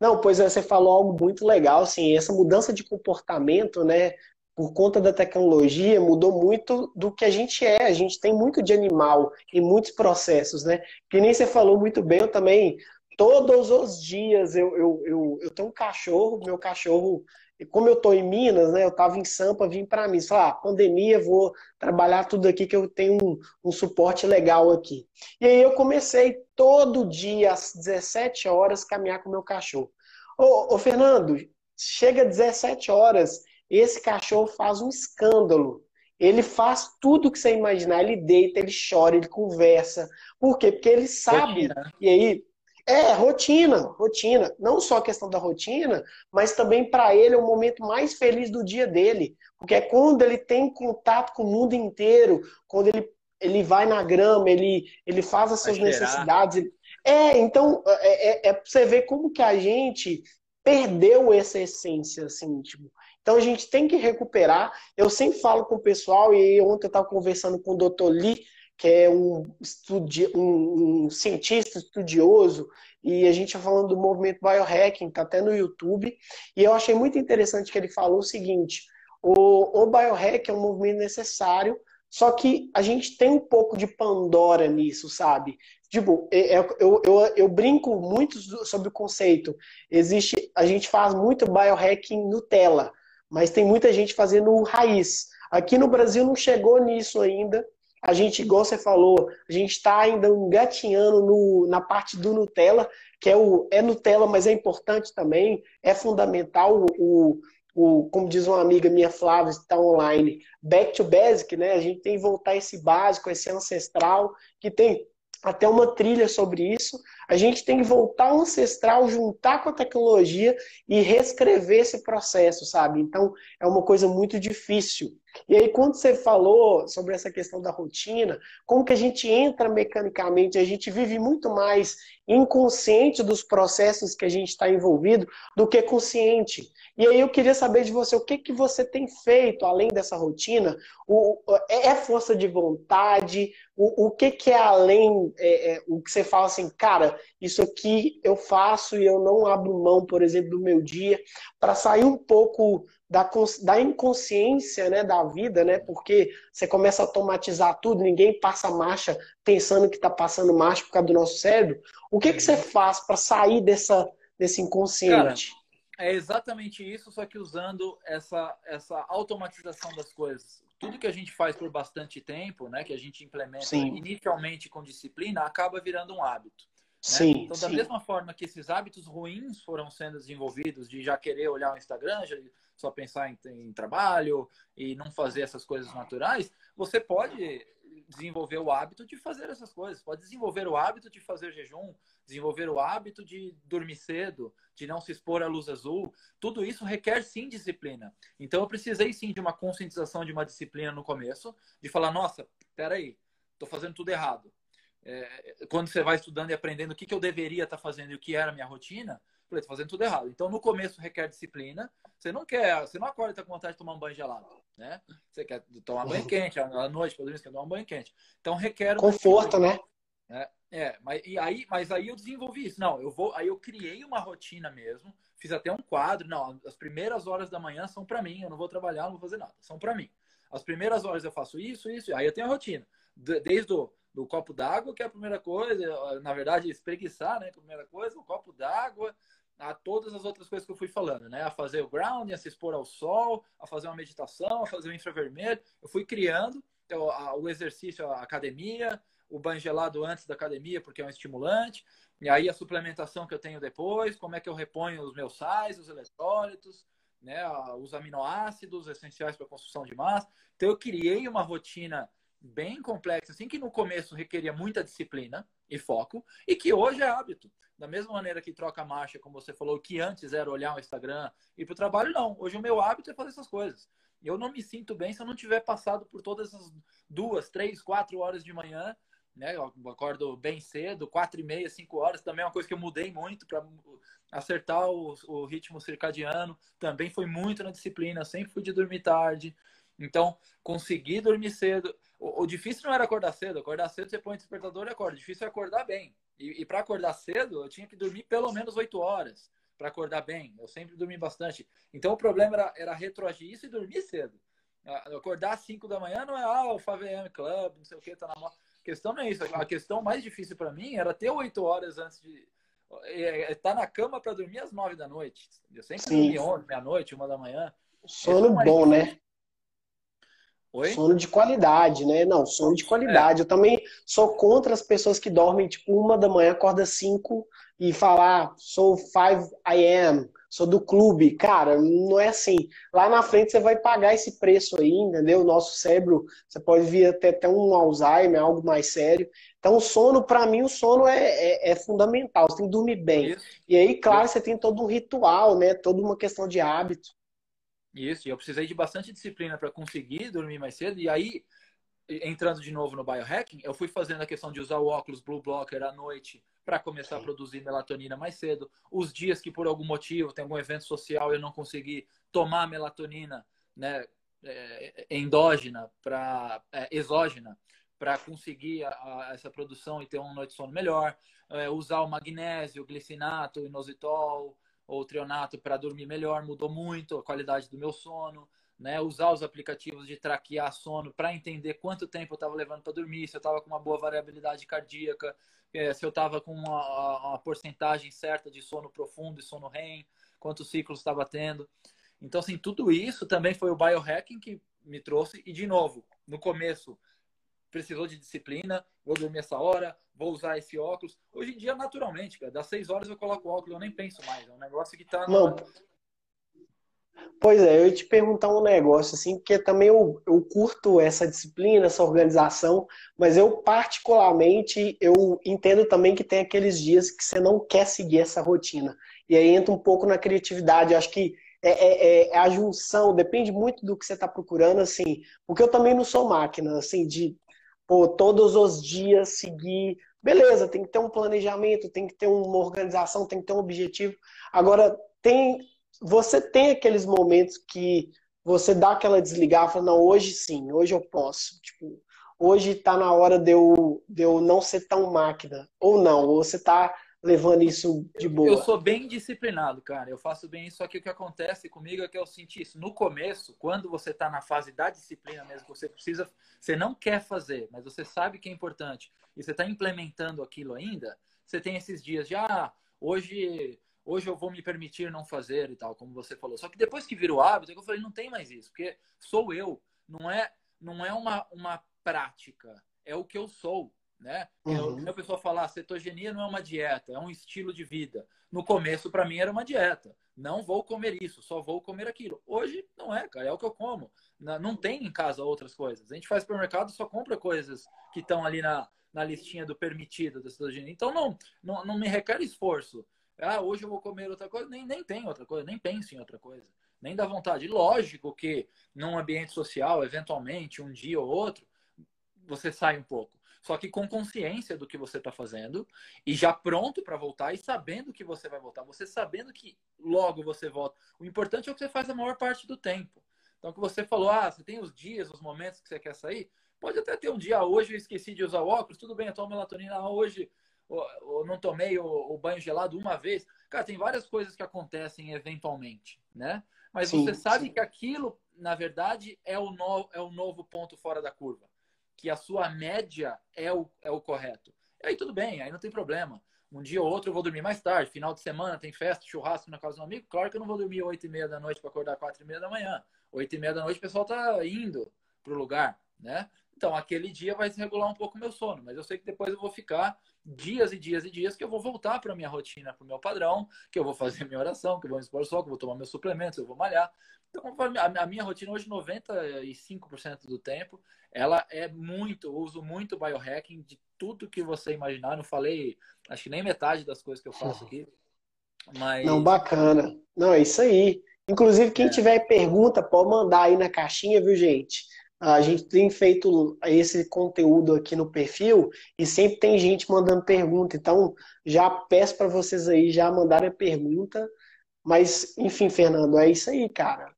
Não, pois é, você falou algo muito legal, assim, essa mudança de comportamento, né, por conta da tecnologia, mudou muito do que a gente é. A gente tem muito de animal em muitos processos, né? Que nem você falou muito bem, eu também todos os dias eu, eu, eu, eu tenho um cachorro, meu cachorro, como eu estou em Minas, né, eu estava em Sampa, vim para mim, falar, ah, pandemia, vou trabalhar tudo aqui que eu tenho um, um suporte legal aqui. E aí eu comecei todo dia às 17 horas caminhar com o meu cachorro. Ô, ô Fernando, chega às 17 horas, esse cachorro faz um escândalo. Ele faz tudo que você imaginar. Ele deita, ele chora, ele conversa. Por quê? Porque ele sabe. E aí, é, rotina, rotina. Não só a questão da rotina, mas também para ele é o momento mais feliz do dia dele. Porque é quando ele tem contato com o mundo inteiro, quando ele, ele vai na grama, ele, ele faz as suas necessidades. É, então, é, é, é você ver como que a gente perdeu essa essência, assim, tipo. Então a gente tem que recuperar. Eu sempre falo com o pessoal, e ontem eu estava conversando com o Dr. Lee, que é um, estudi um, um cientista estudioso, e a gente está falando do movimento biohacking, está até no YouTube, e eu achei muito interessante que ele falou o seguinte, o, o biohack é um movimento necessário, só que a gente tem um pouco de Pandora nisso, sabe? Tipo, é, é, eu, eu, eu brinco muito sobre o conceito. Existe, a gente faz muito biohacking Nutella, mas tem muita gente fazendo raiz. Aqui no Brasil não chegou nisso ainda, a gente, igual você falou, a gente está ainda engatinhando no, na parte do Nutella, que é o é Nutella, mas é importante também, é fundamental o, o como diz uma amiga minha, Flávia, está online, back to basic, né? A gente tem que voltar esse básico, esse ancestral, que tem até uma trilha sobre isso. A gente tem que voltar ao ancestral, juntar com a tecnologia e reescrever esse processo, sabe? Então, é uma coisa muito difícil. E aí, quando você falou sobre essa questão da rotina, como que a gente entra mecanicamente, a gente vive muito mais inconsciente dos processos que a gente está envolvido do que consciente. E aí eu queria saber de você, o que, que você tem feito além dessa rotina? O, é, é força de vontade? O, o que, que é além, é, é, o que você fala assim, cara, isso aqui eu faço e eu não abro mão, por exemplo, do meu dia, para sair um pouco da, da inconsciência né, da vida, né? Porque você começa a automatizar tudo, ninguém passa marcha pensando que está passando marcha por causa do nosso cérebro. O que, que você faz para sair dessa, desse inconsciente? Cara, é exatamente isso, só que usando essa, essa automatização das coisas. Tudo que a gente faz por bastante tempo, né, que a gente implementa sim. inicialmente com disciplina, acaba virando um hábito. Né? Sim, então, da sim. mesma forma que esses hábitos ruins foram sendo desenvolvidos, de já querer olhar o Instagram, só pensar em, em trabalho e não fazer essas coisas naturais, você pode desenvolver o hábito de fazer essas coisas. Pode desenvolver o hábito de fazer jejum, desenvolver o hábito de dormir cedo, de não se expor à luz azul. Tudo isso requer sim disciplina. Então eu precisei sim de uma conscientização de uma disciplina no começo, de falar, nossa, peraí, estou fazendo tudo errado. É, quando você vai estudando e aprendendo o que, que eu deveria estar tá fazendo e o que era a minha rotina, falei, tô fazendo tudo errado. Então, no começo requer disciplina. Você não quer, você não acorda e tá com vontade de tomar um banho gelado, né? Você quer tomar banho quente, à noite, dormir, você quer tomar um banho quente. Então, requer... Conforto, né? É, é, mas, e aí, mas aí eu desenvolvi isso. Não, eu vou, aí eu criei uma rotina mesmo, fiz até um quadro. Não, as primeiras horas da manhã são para mim, eu não vou trabalhar, não vou fazer nada, são para mim. As primeiras horas eu faço isso, isso, aí eu tenho a rotina. Desde o do copo d'água, que é a primeira coisa, na verdade, espreguiçar, né? É a primeira coisa, o copo d'água, a todas as outras coisas que eu fui falando, né? A fazer o grounding, a se expor ao sol, a fazer uma meditação, a fazer o infravermelho. Eu fui criando então, o exercício, a academia, o banho gelado antes da academia, porque é um estimulante. E aí a suplementação que eu tenho depois, como é que eu reponho os meus sais, os eletrólitos. né, os aminoácidos essenciais para a construção de massa. Então, eu criei uma rotina bem complexa, assim, que no começo requeria muita disciplina e foco, e que hoje é hábito. Da mesma maneira que troca marcha, como você falou, que antes era olhar o Instagram e para o trabalho, não. Hoje o meu hábito é fazer essas coisas. Eu não me sinto bem se eu não tiver passado por todas essas duas, três, quatro horas de manhã né? Eu acordo bem cedo, quatro e meia, cinco horas. Também é uma coisa que eu mudei muito para acertar o, o, ritmo circadiano. Também foi muito na disciplina, sempre fui de dormir tarde. Então, consegui dormir cedo. O, o difícil não era acordar cedo. Acordar cedo, você põe o despertador e acorda. O difícil é acordar bem. E, e para acordar cedo, eu tinha que dormir pelo menos oito horas para acordar bem. Eu sempre dormi bastante. Então, o problema era, era retroagir isso e dormir cedo. Acordar às 5 da manhã não é, ah, o FAVM Club, não sei o que, tá na moto questão não é isso. A questão mais difícil para mim era ter oito horas antes de estar é, é tá na cama para dormir às nove da noite. Eu sempre dormi onze, meia-noite, uma da manhã. Sono é bom, né? Oi? Sono de qualidade, né? Não, sono de qualidade. É. Eu também sou contra as pessoas que dormem tipo uma da manhã, acorda cinco e falar, ah, sou five I am sou do clube. Cara, não é assim. Lá na frente você vai pagar esse preço aí, entendeu? O nosso cérebro, você pode vir até, até um Alzheimer, algo mais sério. Então, o sono, para mim, o sono é, é, é, fundamental. Você tem que dormir bem. Isso. E aí, claro, Isso. você tem todo um ritual, né? Toda uma questão de hábito. Isso, e eu precisei de bastante disciplina para conseguir dormir mais cedo. E aí, entrando de novo no biohacking, eu fui fazendo a questão de usar o óculos Blue Blocker à noite para começar Sim. a produzir melatonina mais cedo. Os dias que por algum motivo tem algum evento social eu não consegui tomar melatonina, né, é, endógena para é, exógena para conseguir a, a, essa produção e ter uma noite de sono melhor. É, usar o magnésio, o glicinato, o inositol ou trionato para dormir melhor mudou muito a qualidade do meu sono né, usar os aplicativos de traquear sono para entender quanto tempo eu estava levando para dormir, se eu estava com uma boa variabilidade cardíaca, é, se eu estava com uma, uma, porcentagem certa de sono profundo e sono REM, quantos ciclos estava tendo. Então, assim, tudo isso também foi o biohacking que me trouxe. E, de novo, no começo, precisou de disciplina, vou dormir essa hora, vou usar esse óculos. Hoje em dia, naturalmente, cara, das seis horas eu coloco o óculos, eu nem penso mais. É um negócio que está Pois é, eu ia te perguntar um negócio, assim, porque também eu, eu curto essa disciplina, essa organização, mas eu particularmente, eu entendo também que tem aqueles dias que você não quer seguir essa rotina. E aí entra um pouco na criatividade, acho que é, é, é a junção, depende muito do que você está procurando, assim, porque eu também não sou máquina, assim, de, pô, todos os dias seguir Beleza, tem que ter um planejamento, tem que ter uma organização, tem que ter um objetivo. Agora, tem você tem aqueles momentos que você dá aquela desligar, fala, não, hoje sim, hoje eu posso. Tipo, hoje está na hora de eu, de eu não ser tão máquina. Ou não, ou você está levando isso de boa. Eu sou bem disciplinado, cara. Eu faço bem isso, só que o que acontece comigo é que eu senti isso. No começo, quando você está na fase da disciplina mesmo, você precisa, você não quer fazer, mas você sabe que é importante, e você está implementando aquilo ainda, você tem esses dias de, ah, hoje hoje eu vou me permitir não fazer e tal, como você falou. Só que depois que virou hábito, é eu falei, não tem mais isso, porque sou eu, não é, não é uma, uma prática, é o que eu sou. Né? Uhum. Eu, a pessoa falar, ah, cetogenia não é uma dieta, é um estilo de vida. No começo, para mim, era uma dieta. Não vou comer isso, só vou comer aquilo. Hoje, não é, cara, é o que eu como. Não tem em casa outras coisas. A gente faz supermercado só compra coisas que estão ali na, na listinha do permitido da cetogenia. Então, não, não, não me requer esforço. Ah, hoje eu vou comer outra coisa. Nem, nem tem outra coisa, nem penso em outra coisa. Nem dá vontade. Lógico que num ambiente social, eventualmente, um dia ou outro, você sai um pouco. Só que com consciência do que você está fazendo e já pronto para voltar e sabendo que você vai voltar. Você sabendo que logo você volta. O importante é o que você faz a maior parte do tempo. Então, que você falou, ah, você tem os dias, os momentos que você quer sair. Pode até ter um dia, hoje eu esqueci de usar óculos, tudo bem, eu tomo melatonina hoje, ou, não tomei o, o, banho gelado uma vez. Cara, tem várias coisas que acontecem eventualmente, né? Mas sim, você sabe sim. que aquilo, na verdade, é o, no, é o novo ponto fora da curva. Que a sua média é o, é o correto. E aí tudo bem, aí não tem problema. Um dia ou outro eu vou dormir mais tarde. Final de semana tem festa, churrasco na casa de um amigo. Claro que eu não vou dormir 8 e meia da noite para acordar 4 e meia da manhã. 8 e meia da noite o pessoal tá indo pro lugar, né? Então, aquele dia vai desregular um pouco o meu sono, mas eu sei que depois eu vou ficar dias e dias e dias que eu vou voltar para minha rotina, para o meu padrão, que eu vou fazer minha oração, que eu vou me expor sol, que eu vou tomar meus suplementos, eu vou malhar. Então, a minha rotina hoje, 95% do tempo, ela é muito, eu uso muito biohacking de tudo que você imaginar. Não falei, acho que nem metade das coisas que eu faço aqui. Mas... Não, bacana. Não, é isso aí. Inclusive, quem é. tiver pergunta, pode mandar aí na caixinha, viu, gente? A gente tem feito esse conteúdo aqui no perfil e sempre tem gente mandando pergunta. Então, já peço para vocês aí já mandarem a pergunta. Mas, enfim, Fernando, é isso aí, cara.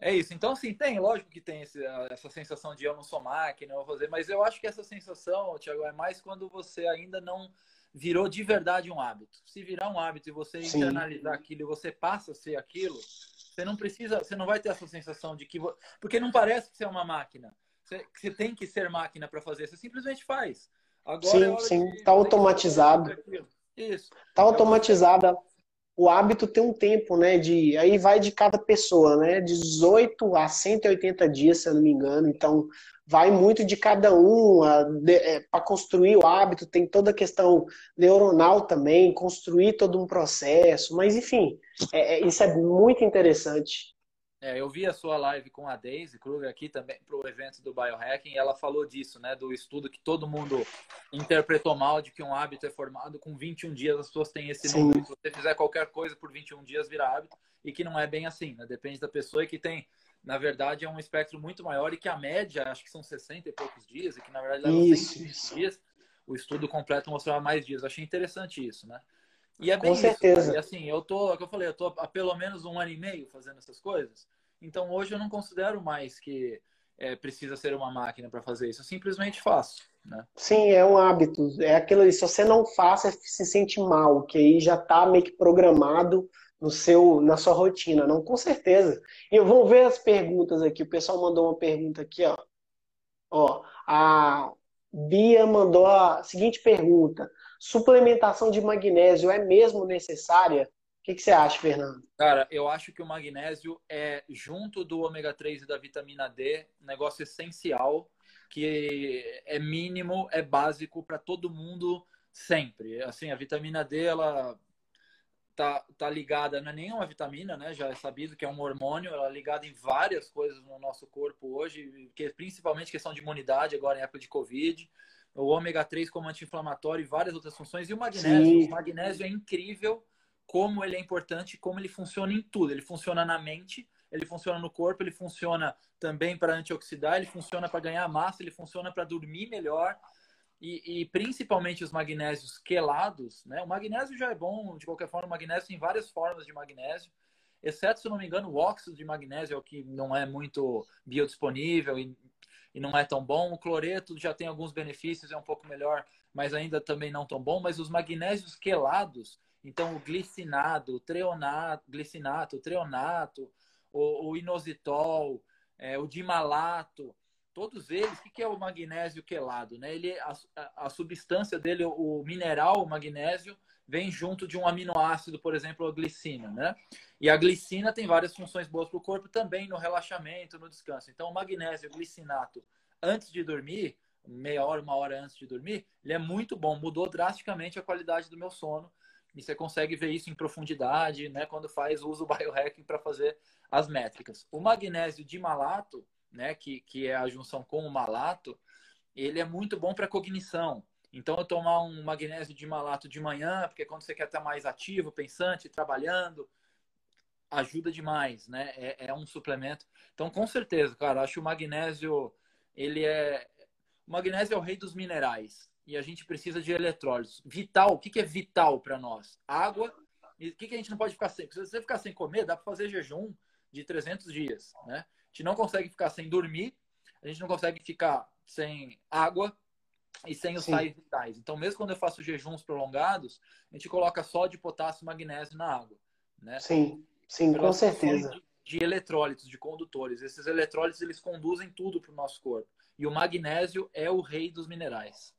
É isso. Então, assim, tem, lógico que tem esse, essa sensação de eu não sou máquina, eu vou fazer, mas eu acho que essa sensação, Tiago, é mais quando você ainda não virou de verdade um hábito. Se virar um hábito e você Sim. internalizar aquilo e você passa a ser aquilo, você não precisa, você não vai ter essa sensação de que. Porque não parece que você é uma máquina. Você, você tem que ser máquina para fazer, você simplesmente faz. Agora sim, é sim, está automatizado. Isso. Está automatizada o hábito tem um tempo, né? De, aí vai de cada pessoa, né? 18 a 180 dias, se eu não me engano. Então, vai muito de cada um. É, Para construir o hábito, tem toda a questão neuronal também, construir todo um processo. Mas, enfim, é, é isso é muito interessante. É, eu vi a sua live com a Daisy Kruger aqui também para o evento do Biohacking e ela falou disso, né? Do estudo que todo mundo interpretou mal de que um hábito é formado com 21 dias, as pessoas têm esse Sim. número. Se você fizer qualquer coisa por 21 dias, vira hábito, e que não é bem assim, né? Depende da pessoa e que tem, na verdade, é um espectro muito maior e que a média, acho que são 60 e poucos dias, e que na verdade leva isso, 120 dias. O estudo completo mostrava mais dias. Eu achei interessante isso, né? E é bem Com certeza. E assim, eu tô, como eu falei, eu tô há pelo menos um ano e meio fazendo essas coisas. Então hoje eu não considero mais que é, precisa ser uma máquina para fazer isso. Eu simplesmente faço. Né? Sim, é um hábito. É aquilo ali, se você não faz, você se sente mal, que aí já está meio que programado no seu, na sua rotina. Não, com certeza. E eu vou ver as perguntas aqui. O pessoal mandou uma pergunta aqui, ó. Ó, a Bia mandou a seguinte pergunta: suplementação de magnésio é mesmo necessária? O que, que você acha, Fernando? Cara, eu acho que o magnésio é, junto do ômega 3 e da vitamina D, um negócio essencial, que é mínimo, é básico para todo mundo sempre. Assim, a vitamina D, ela tá, tá ligada, não é nenhuma vitamina, né? Já é sabido que é um hormônio, ela é ligada em várias coisas no nosso corpo hoje, que principalmente questão de imunidade, agora em época de Covid o ômega 3 como anti-inflamatório e várias outras funções. E o magnésio, Sim. o magnésio é incrível como ele é importante, como ele funciona em tudo. Ele funciona na mente, ele funciona no corpo, ele funciona também para antioxidar, ele funciona para ganhar massa, ele funciona para dormir melhor. E, e, principalmente os magnésios quelados, né? O magnésio já é bom, de qualquer forma, o magnésio tem várias formas de magnésio, exceto, se não me engano, o óxido de magnésio que não é muito biodisponível e e não é tão bom. O cloreto já tem alguns benefícios, é um pouco melhor, mas ainda também não tão bom. Mas os magnésios quelados, então o glicinado, o treonato, glicinato, o treonato, o, o inositol, é, o dimalato, todos eles, o que é o magnésio quelado? Né? Ele, a, a substância dele, o mineral, o magnésio, vem junto de um aminoácido, por exemplo, a glicina, né? E a glicina tem várias funções boas para o corpo também no relaxamento, no descanso. Então, o magnésio glicinato antes de dormir, meia hora, uma hora antes de dormir, ele é muito bom, mudou drasticamente a qualidade do meu sono. E você consegue ver isso em profundidade, né, quando faz uso biohacking para fazer as métricas. O magnésio de malato, né, que, que é a junção com o malato, ele é muito bom para cognição. Então, eu tomar um magnésio de malato de manhã, porque quando você quer estar mais ativo, pensante, trabalhando, ajuda demais, né? É, é um suplemento. Então, com certeza, cara, acho o magnésio, ele é... O magnésio é o rei dos minerais. E a gente precisa de eletrólitos. Vital, o que, que é vital para nós? Água. E o que, que a gente não pode ficar sem? Se você ficar sem comer, dá para fazer jejum de 300 dias, né? Gente não consegue ficar sem dormir, a gente não consegue ficar sem água, e sem os Sim. sais vitais. Então, mesmo quando eu faço jejuns prolongados, a gente coloca sódio, potássio e magnésio na água. Né? Sim, sim, com certeza. De, de, eletrólitos, de condutores. Esses eletrólitos, eles conduzem tudo para o nosso corpo. E o magnésio é o rei dos minerais.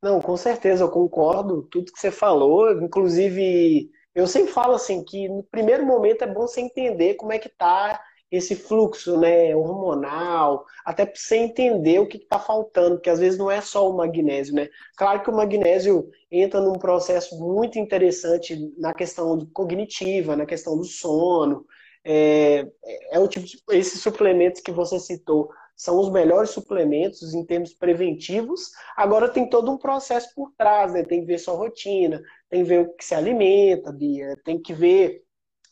Não, com certeza, eu concordo tudo que você falou. Inclusive, eu sempre falo assim que no primeiro momento é bom você entender como é que tá esse fluxo né, hormonal, até para você entender o que está faltando, porque às vezes não é só o magnésio, né? Claro que o magnésio entra num processo muito interessante na questão cognitiva, na questão do sono. É, é o tipo de, esses suplementos que você citou são os melhores suplementos em termos preventivos. Agora tem todo um processo por trás, né? Tem que ver sua rotina, tem que ver o que se alimenta, Bia, tem que ver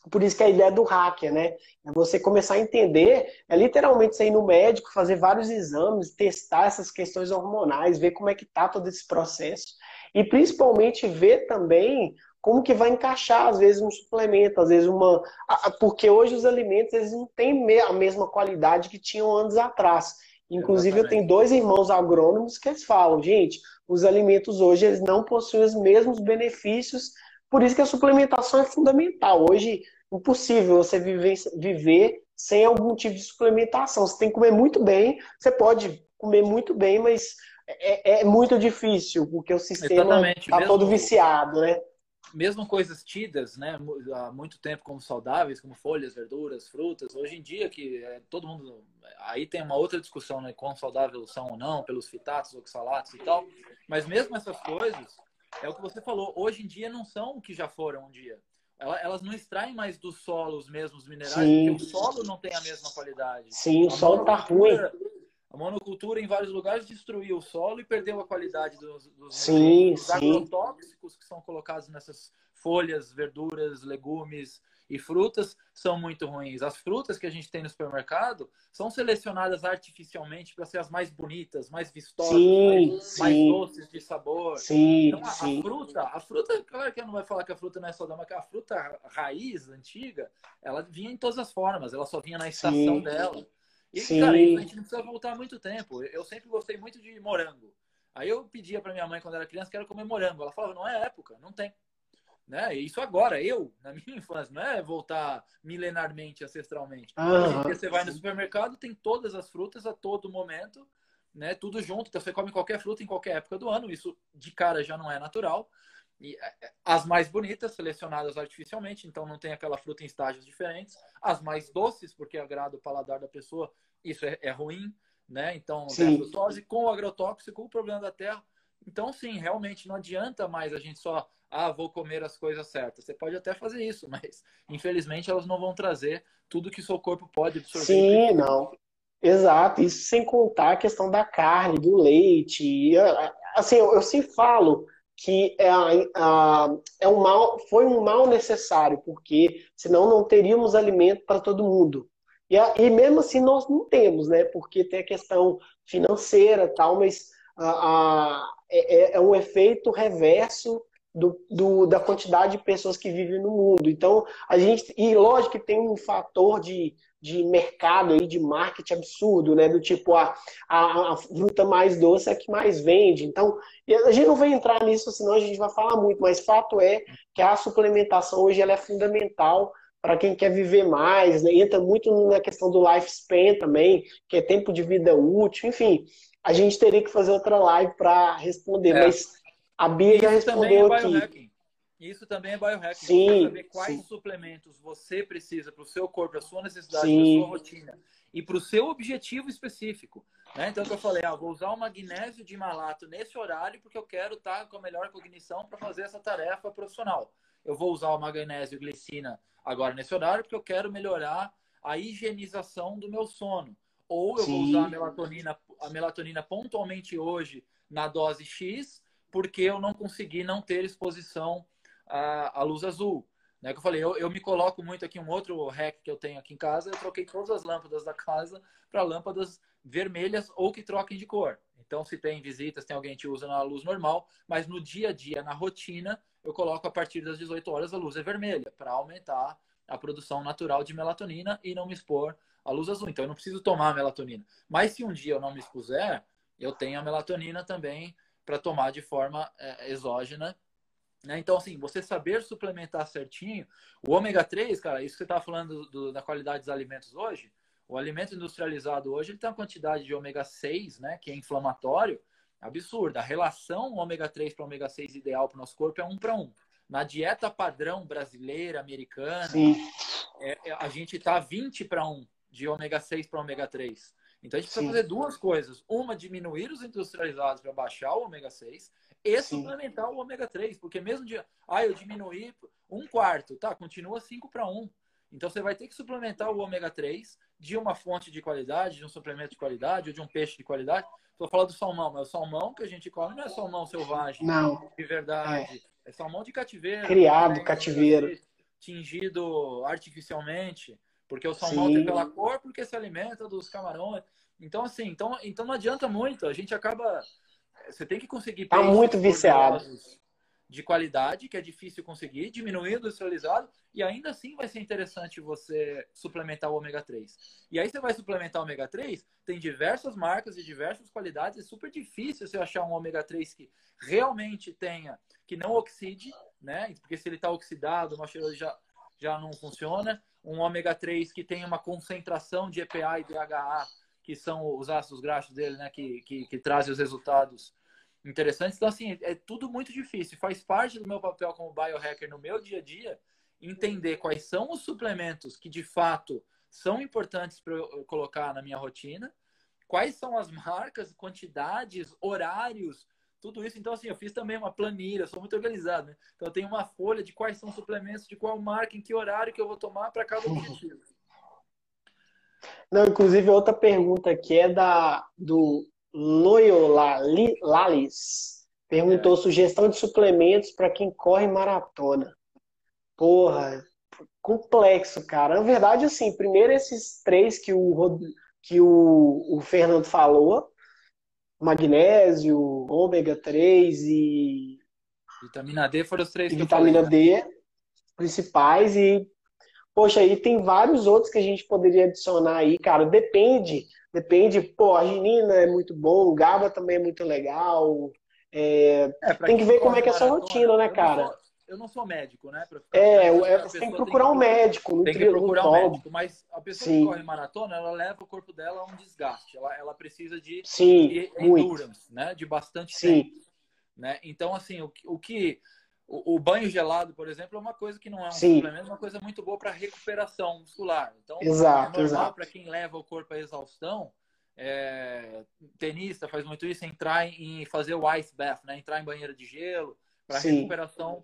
por isso que a ideia do hacker, né? É você começar a entender, é literalmente você ir no médico, fazer vários exames, testar essas questões hormonais, ver como é que tá todo esse processo. E principalmente ver também como que vai encaixar, às vezes, um suplemento, às vezes uma. Porque hoje os alimentos eles não têm a mesma qualidade que tinham anos atrás. Inclusive, Exatamente. eu tenho dois irmãos agrônomos que eles falam, gente, os alimentos hoje eles não possuem os mesmos benefícios, por isso que a suplementação é fundamental. Hoje, impossível você viver, viver sem algum tipo de suplementação. Você tem que comer muito bem, você pode comer muito bem, mas é, é muito difícil, porque o sistema está todo viciado, né? Mesmo coisas tidas, né, há muito tempo como saudáveis, como folhas, verduras, frutas, hoje em dia que é, todo mundo, aí tem uma outra discussão, né, quão saudáveis são ou não, pelos fitatos, oxalatos e tal, mas mesmo essas coisas, é o que você falou, hoje em dia não são o que já foram um dia elas não extraem mais do solo os mesmos minerais, Sim. porque o solo não tem a mesma qualidade. Sim, o solo está ruim. A monocultura em vários lugares destruiu o solo e perdeu a qualidade dos, dos sim, sim. agrotóxicos que são colocados nessas folhas, verduras, legumes e frutas são muito ruins. As frutas que a gente tem no supermercado são selecionadas artificialmente para ser as mais bonitas, mais vistosas, sim, mais, mais, doces de sabor. Sim, então, a, a, fruta, a fruta, claro que eu não vai falar que a fruta não é saudável, mas a fruta raiz, antiga, ela vinha em todas as formas, ela só vinha na estação dela. E, Sim. cara, a gente não precisa voltar muito tempo. Eu sempre gostei muito de morango. Aí eu pedia para minha mãe quando era criança, quero comer morango. Ela falava, não é época, não tem. Né? Isso agora, eu, na minha infância, não é voltar milenarmente, ancestralmente. Uhum. Porque você vai no supermercado, tem todas as frutas a todo momento, né? Tudo junto. Então você come qualquer fruta em qualquer época do ano. Isso de cara já não é natural. E é, é, as mais bonitas, selecionadas artificialmente, então não tem aquela fruta em estágios diferentes. As mais doces, porque agrada o paladar da pessoa, isso é, é ruim, né? Então, a frutose com o agrotóxico, o problema da terra. Então, sim, realmente não adianta mais a gente só ah, vou comer as coisas certas. Você pode até fazer isso, mas infelizmente elas não vão trazer tudo que seu corpo pode absorver. Sim, não. Exato. Isso sem contar a questão da carne, do leite. Assim, eu, sempre falo que é, é um mal, foi um mal necessário, porque senão não teríamos alimento para todo mundo. E, e mesmo assim nós não temos, né? Porque tem a questão financeira tal, mas a, é, é, é um efeito reverso do, do, da quantidade de pessoas que vivem no mundo. Então, a gente. E lógico que tem um fator de, de mercado aí, de marketing absurdo, né? Do tipo, a, a, a, fruta mais doce é a que mais vende. Então, a gente não vai entrar nisso, senão a gente vai falar muito, mas fato é que a suplementação hoje ela é fundamental para quem quer viver mais, né? entra muito na questão do lifespan também, que é tempo de vida útil, enfim. A gente teria que fazer outra live para responder, é. mas a Bia Isso já respondeu é aqui. Isso também é biohacking. Sim, saber quais sim. suplementos você precisa para o seu corpo, para a sua necessidade, para a sua rotina e para o seu objetivo específico. Né? Então, que eu falei, ah, vou usar o magnésio de malato nesse horário porque eu quero estar com a melhor cognição para fazer essa tarefa profissional. Eu vou usar o magnésio glicina agora nesse horário porque eu quero melhorar a higienização do meu sono. Ou eu Sim. vou usar a melatonina, a melatonina pontualmente hoje na dose X porque eu não consegui não ter exposição à, à luz azul. Né, que eu falei, eu, eu me coloco muito aqui, um outro hack que eu tenho aqui em casa, eu troquei todas as lâmpadas da casa para lâmpadas vermelhas ou que troquem de cor. Então, se tem visitas, tem alguém que usa na luz normal, mas no dia a dia, na rotina, eu coloco a partir das 18 horas a luz é vermelha, para aumentar a produção natural de melatonina e não me expor à luz azul. Então, eu não preciso tomar melatonina. Mas se um dia eu não me expuser, eu tenho a melatonina também para tomar de forma é, exógena. Né? Então, assim, você saber suplementar certinho. O ômega 3, cara, isso que você estava falando do, da qualidade dos alimentos hoje, o alimento industrializado hoje ele tem uma quantidade de ômega 6, né, que é inflamatório, absurda. A relação ômega 3 para ômega 6 ideal para o nosso corpo é um para um. Na dieta padrão brasileira, americana, é, é, a gente está 20 para 1. de ômega 6 para ômega 3. Então a gente precisa Sim. fazer duas coisas. Uma, diminuir os industrializados para baixar o ômega 6 e Sim. suplementar o ômega 3. Porque mesmo de. Ah, eu diminuí um quarto, tá? Continua 5 para 1. Então você vai ter que suplementar o ômega 3 de uma fonte de qualidade, de um suplemento de qualidade ou de um peixe de qualidade. Estou falando do salmão, mas o salmão que a gente come não é salmão selvagem. Não. De verdade. É, é salmão de cativeiro. Criado, né? cativeiro. Tingido artificialmente. Porque o salmão Sim. tem pela cor, porque se alimenta dos camarões. Então, assim, então, então não adianta muito. A gente acaba. Você tem que conseguir. Tá muito viciado. De qualidade, que é difícil conseguir, diminuir o industrializado, e ainda assim vai ser interessante você suplementar o ômega 3. E aí você vai suplementar o ômega 3, tem diversas marcas e diversas qualidades, é super difícil você achar um ômega 3 que realmente tenha, que não oxide, né? Porque se ele está oxidado, o já, já não funciona um ômega 3 que tem uma concentração de EPA e DHA, que são os ácidos graxos dele, né, que, que, que trazem os resultados interessantes. Então, assim, é tudo muito difícil. Faz parte do meu papel como biohacker no meu dia a dia entender quais são os suplementos que de fato são importantes para eu colocar na minha rotina, quais são as marcas, quantidades, horários, tudo isso. Então, assim, eu fiz também uma planilha, sou muito organizado, né? Então, eu tenho uma folha de quais são os suplementos, de qual marca, em que horário que eu vou tomar para cada objetivo. Não, inclusive, outra pergunta que é da, do Loyola Lalis. Perguntou é. sugestão de suplementos para quem corre maratona. Porra, complexo, cara. Na verdade, assim, primeiro esses três que o, que o, o Fernando falou, magnésio, ômega 3 e. Vitamina D foram os três que vitamina falei, né? D principais e. Poxa, aí tem vários outros que a gente poderia adicionar aí, cara. Depende. Depende, pô, a arginina é muito bom, o GABA também é muito legal. É, é, tem que ver como é que é a sua rotina, né, cara? eu não sou médico, né? é, é você tem que procurar tem que, um médico. Tem que procurar um médico, mas a pessoa Sim. que corre maratona, ela leva o corpo dela a um desgaste. Ela, ela precisa de, Sim, de endurance, né? De bastante Sim. tempo. Né? Então, assim, o, o que... O, o, banho gelado, por exemplo, é uma coisa que não é um Sim. suplemento, é uma coisa muito boa para recuperação muscular. Então, exato, é normal para quem leva o corpo à exaustão, é, tenista faz muito isso, entrar em fazer o ice bath, né? Entrar em banheiro de gelo para recuperação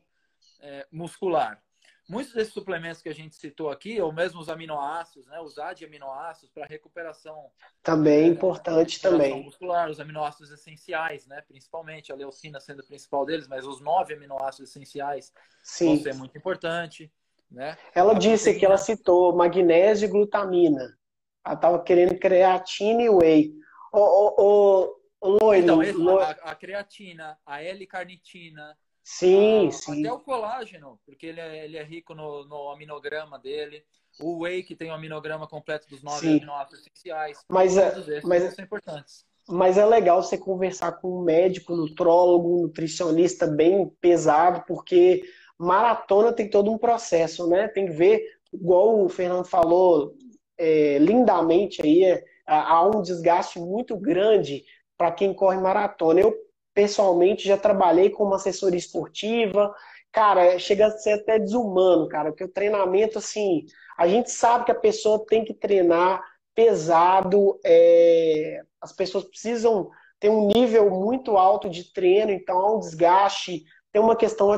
é, muscular. Muitos desses suplementos que a gente citou aqui, ou mesmo os aminoácidos, né, usar de aminoácidos para recuperação. Também é importante também. muscular, os aminoácidos essenciais, né, principalmente a leucina sendo o principal deles, mas os nove aminoácidos essenciais Sim. vão ser muito importante, né? Ela a disse proteína... que ela citou magnésio e glutamina. Ela estava querendo creatina e whey. O, o, o, o então, a, a creatina, a L-carnitina, Sim, ah, sim. Até o colágeno, porque ele é, ele é rico no, no aminograma dele. O whey, que tem o aminograma completo dos nove sim. aminoácidos essenciais. Mas, é, mas são importantes. Mas é legal você conversar com um médico, nutrólogo, nutricionista bem pesado, porque maratona tem todo um processo, né? Tem que ver, igual o Fernando falou é, lindamente aí, é, há um desgaste muito grande para quem corre maratona. Eu pessoalmente já trabalhei como assessoria esportiva. Cara, chega a ser até desumano, cara, porque o treinamento, assim, a gente sabe que a pessoa tem que treinar pesado, é... as pessoas precisam ter um nível muito alto de treino, então há um desgaste tem uma questão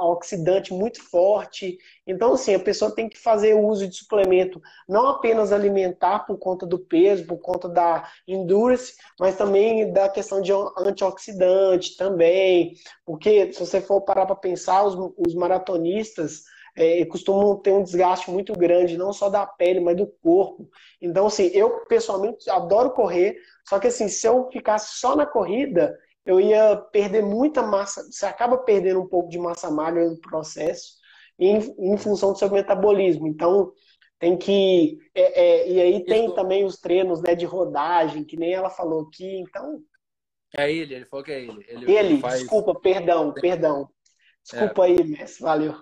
oxidante muito forte. Então, assim, a pessoa tem que fazer uso de suplemento não apenas alimentar por conta do peso, por conta da endurance, mas também da questão de antioxidante também. Porque, se você for parar para pensar, os, os maratonistas é, costumam ter um desgaste muito grande, não só da pele, mas do corpo. Então, assim, eu pessoalmente adoro correr, só que, assim, se eu ficasse só na corrida, eu ia perder muita massa, você acaba perdendo um pouco de massa magra no processo em, em função do seu metabolismo. Então, tem que. É, é, e aí tem Isso. também os treinos né, de rodagem, que nem ela falou aqui, então. É ele, ele falou que é ele. Ele, ele faz... desculpa, perdão, perdão. Desculpa é. aí, Messi, valeu.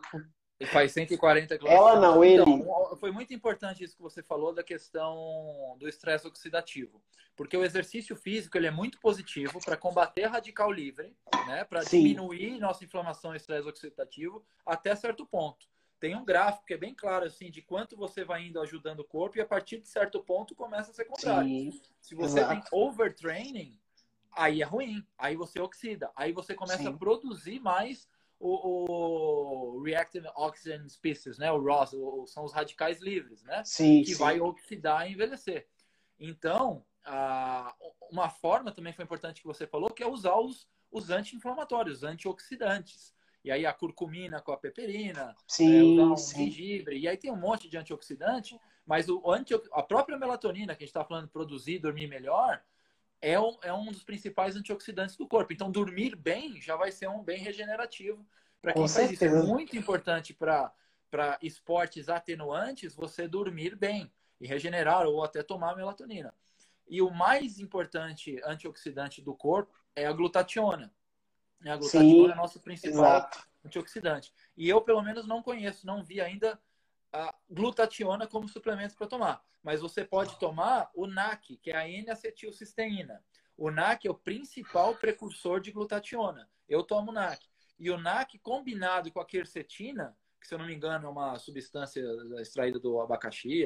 Ele faz 140 quilômetros. Ela não, ele. Então, foi muito importante isso que você falou da questão do estresse oxidativo. Porque o exercício físico ele é muito positivo para combater radical livre, né? para diminuir nossa inflamação e estresse oxidativo até certo ponto. tem um gráfico que é bem claro assim de quanto você vai indo ajudando o corpo e a partir de certo ponto começa a ser contrário. Sim, Se você exato. tem overtraining, aí é ruim, aí você oxida, aí você começa Sim. a produzir mais o, o, Reactive Oxygen Species, né? O ROS, o, são os radicais livres, né? Sim, que sim. vai oxidar e envelhecer. Então, a, uma forma também foi importante que você falou, que é usar os, os anti-inflamatórios, antioxidantes. E aí a curcumina com a peperina, sim, é, usar um sim. gengibre. E aí tem um monte de antioxidante, mas o anti, a própria melatonina, que a gente está falando produzir, dormir melhor, é um, é um dos principais antioxidantes do corpo. Então, dormir bem já vai ser um bem regenerativo. Para quem faz isso, é muito importante para esportes atenuantes você dormir bem e regenerar ou até tomar melatonina. E o mais importante antioxidante do corpo é a glutationa. A glutationa Sim, é nosso principal exato. antioxidante. E eu, pelo menos, não conheço, não vi ainda a glutationa como suplemento para tomar. Mas você pode tomar o NAC, que é a N-acetilcisteína. O NAC é o principal precursor de glutationa. Eu tomo NAC. E o NAC combinado com a quercetina, que se eu não me engano é uma substância extraída do abacaxi,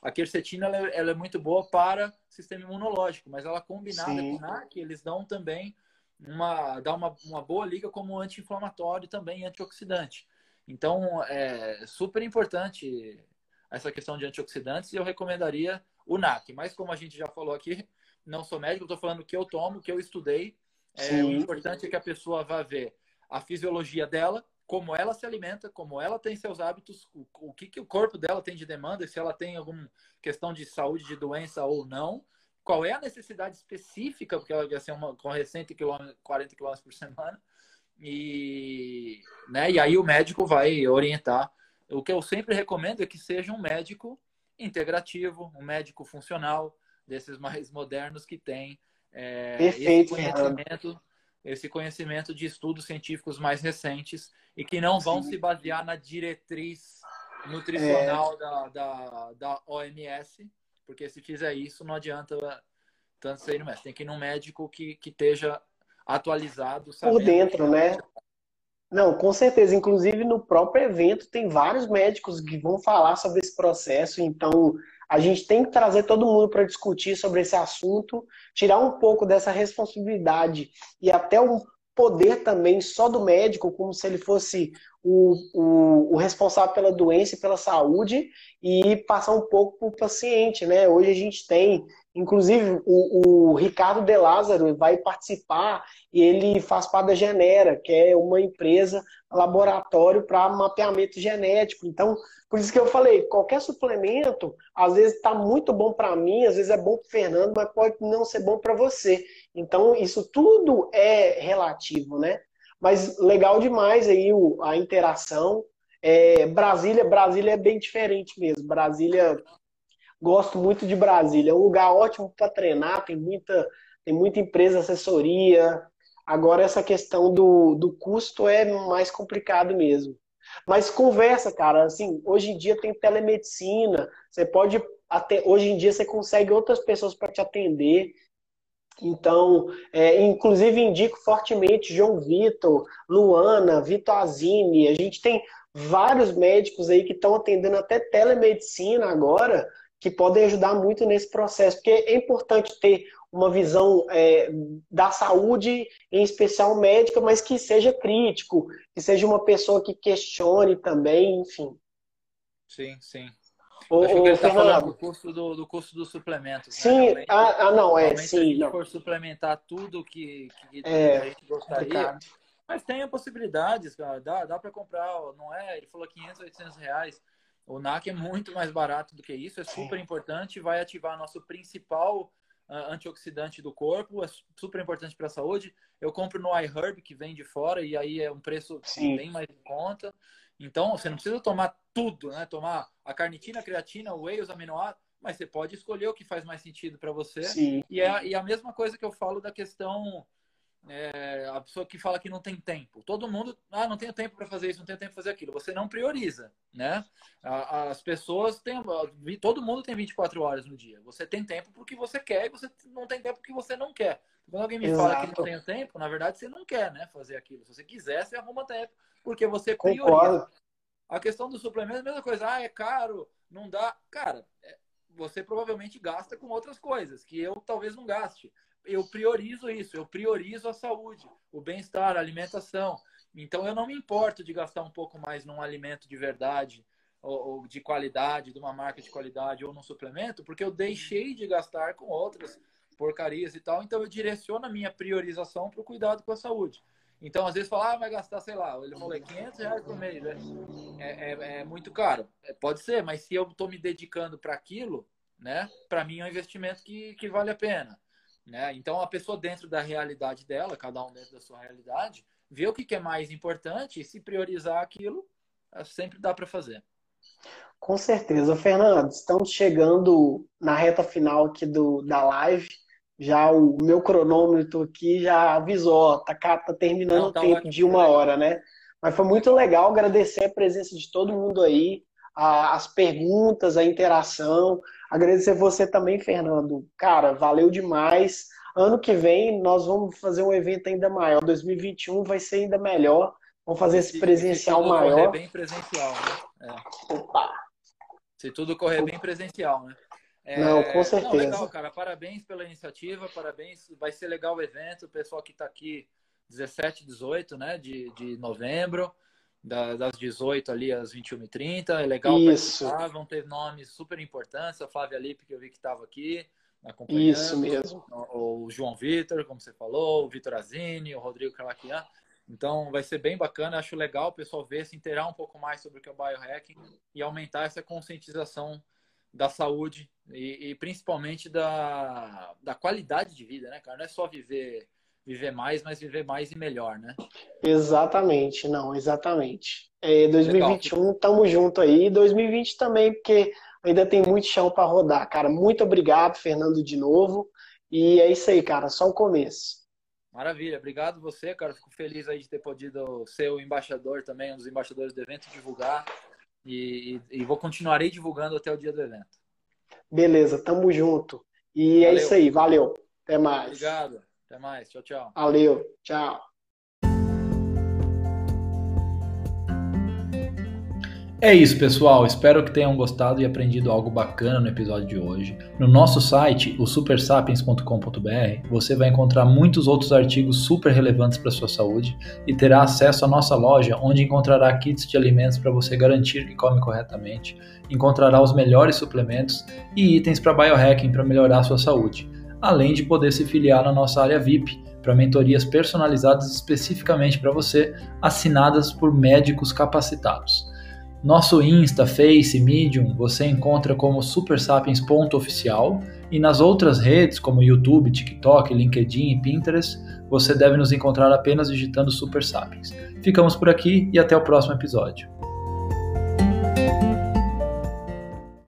a quercetina ela é, ela é muito boa para o sistema imunológico, mas ela combinada Sim. com o NAC, eles dão também uma, dá uma, uma boa liga como anti-inflamatório e também antioxidante. Então, é super importante essa questão de antioxidantes e eu recomendaria o NAC. Mas como a gente já falou aqui, não sou médico, estou falando que eu tomo, que eu estudei. É, o importante é que a pessoa vá ver a fisiologia dela, como ela se alimenta, como ela tem seus hábitos, o, o que, que o corpo dela tem de demanda, se ela tem alguma questão de saúde, de doença ou não, qual é a necessidade específica, porque ela vai ser uma 100 km, 40 km por semana, e, né, e aí o médico vai orientar. O que eu sempre recomendo é que seja um médico integrativo, um médico funcional, desses mais modernos que tem é, Perfeito, esse conhecimento, esse conhecimento de estudos científicos mais recentes e que não vão Sim. se basear na diretriz nutricional é... da, da, da OMS, porque se fizer isso não adianta tanto ser no médico. Tem que ir num médico que, que esteja atualizado. Por dentro, né? Não, com certeza. Inclusive, no próprio evento, tem vários médicos que vão falar sobre esse processo. Então, a gente tem que trazer todo mundo para discutir sobre esse assunto, tirar um pouco dessa responsabilidade e até um poder também só do médico, como se ele fosse o, o, o responsável pela doença e pela saúde, e passar um pouco para o paciente. Né? Hoje a gente tem Inclusive, o, o, Ricardo De Lázaro vai participar e ele faz parte da Genera, que é uma empresa, laboratório para mapeamento genético. Então, por isso que eu falei, qualquer suplemento, às vezes está muito bom para mim, às vezes é bom para Fernando, mas pode não ser bom para você. Então, isso tudo é relativo, né? Mas legal demais aí a interação. É, Brasília, Brasília é bem diferente mesmo. Brasília Gosto muito de Brasília. É um lugar ótimo para treinar, tem muita, tem muita empresa, assessoria. Agora, essa questão do, do custo é mais complicado mesmo. Mas conversa, cara. Assim, hoje em dia tem telemedicina. Você pode até hoje em dia você consegue outras pessoas para te atender. Então, é, inclusive indico fortemente João Vitor, Luana, Vitor Azimi. A gente tem vários médicos aí que estão atendendo até telemedicina agora que podem ajudar muito nesse processo, porque é importante ter uma visão é, da saúde, em especial médica, mas que seja crítico, que seja uma pessoa que questione também, enfim. Sim, sim. O, Acho que ele está falando do custo do, do custo do suplemento. Né? Sim, né? ah, ah, não, é, sim. Se a gente não. for suplementar tudo que, que é, a gente gostaria, mas tem possibilidades, cara. Dá, dá para comprar, não é? Ele falou 500, 800 reais. O NAC é muito mais barato do que isso, é super importante, vai ativar nosso principal uh, antioxidante do corpo, é super importante para a saúde. Eu compro no iHerb, que vem de fora, e aí é um preço Sim. bem mais em conta. Então, você não precisa tomar tudo, né? Tomar a carnitina, a creatina, o whey, os aminoácidos, mas você pode escolher o que faz mais sentido para você. Sim. E é, e é a mesma coisa que eu falo da questão é, a pessoa que fala que não tem tempo. Todo mundo, ah, não tenho tempo para fazer isso, não tenho tempo para fazer aquilo. Você não prioriza, né? As pessoas têm, todo mundo tem 24 horas no dia. Você tem tempo porque você quer e você não tem tempo porque você não quer. Quando alguém me Exato. fala que não tem tempo, na verdade você não quer, né, fazer aquilo. Se você quiser, você arruma tempo, porque você prioriza. Concordo. A questão do suplemento é a mesma coisa. Ah, é caro, não dá. Cara, é, você provavelmente gasta com outras coisas que eu talvez não gaste. Eu priorizo isso, eu priorizo a saúde, o bem-estar, a alimentação. Então eu não me importo de gastar um pouco mais num alimento de verdade ou, ou de qualidade, de uma marca de qualidade ou num suplemento, porque eu deixei de gastar com outras porcarias e tal. Então eu direciono a minha priorização para o cuidado com a saúde. Então, às vezes, falar, ah, vai gastar, sei lá, ele falou, 500 reais por mês, né? É, é, é muito caro. É, pode ser, mas se eu estou me dedicando para aquilo, né? Para mim é um investimento que, que vale a pena. Né? Então, a pessoa dentro da realidade dela, cada um dentro da sua realidade, vê o que, é mais importante e se priorizar aquilo, é, sempre dá para fazer. Com certeza. Fernando, estamos chegando na reta final aqui do, da live já o meu cronômetro aqui já avisou, tá, tá terminando Não, tá o tempo ótimo, de uma hora, né? Mas foi muito legal agradecer a presença de todo mundo aí, a, as perguntas, a interação. Agradecer você também, Fernando. Cara, valeu demais. Ano que vem nós vamos fazer um evento ainda maior. 2021 vai ser ainda melhor. Vamos fazer esse presencial se maior. Correr bem presencial, né? É. Opa! Se tudo correr bem presencial, né? É, não, com certeza. Não, legal, cara. Parabéns pela iniciativa, parabéns. Vai ser legal o evento. O pessoal que está aqui 17, 18, né, de, de novembro, das 18 ali às 21h30. É legal Isso. participar. Vão ter nomes super importantes. A Flávia Lippe, que eu vi que estava aqui acompanhando. Isso mesmo. O, o João Vitor, como você falou, o Vitor Azini, o Rodrigo Calaquian. Então vai ser bem bacana, acho legal o pessoal ver, se inteirar um pouco mais sobre o que é o biohacking e aumentar essa conscientização da saúde e, e, principalmente da, da qualidade de vida, né, cara? Não é só viver viver mais, mas viver mais e melhor, né? Exatamente, não, exatamente. É, 2021, Legal. tamo junto aí. 2020 também, porque ainda tem muito chão para rodar, cara. Muito obrigado, Fernando, de novo. E é isso aí, cara, só o começo. Maravilha, obrigado você, cara. Fico feliz aí de ter podido ser o embaixador também, um dos embaixadores do evento, divulgar e, e, vou continuarei divulgando até o dia do evento. Beleza, tamo junto. E é valeu. é isso aí, valeu. Até mais. Obrigado. Até mais. Tchau, tchau. Valeu. Tchau. É isso, pessoal. Espero que tenham gostado e aprendido algo bacana no episódio de hoje. No nosso site, o supersapiens.com.br, você vai encontrar muitos outros artigos super relevantes para sua saúde e terá acesso à nossa loja, onde encontrará kits de alimentos para você garantir que come corretamente, encontrará os melhores suplementos e itens para biohacking para melhorar a sua saúde, além de poder se filiar na nossa área VIP para mentorias personalizadas especificamente para você, assinadas por médicos capacitados. Nosso Insta, Face, Medium você encontra como supersapiens.oficial e nas outras redes como YouTube, TikTok, LinkedIn e Pinterest você deve nos encontrar apenas digitando Super Sapiens. Ficamos por aqui e até o próximo episódio.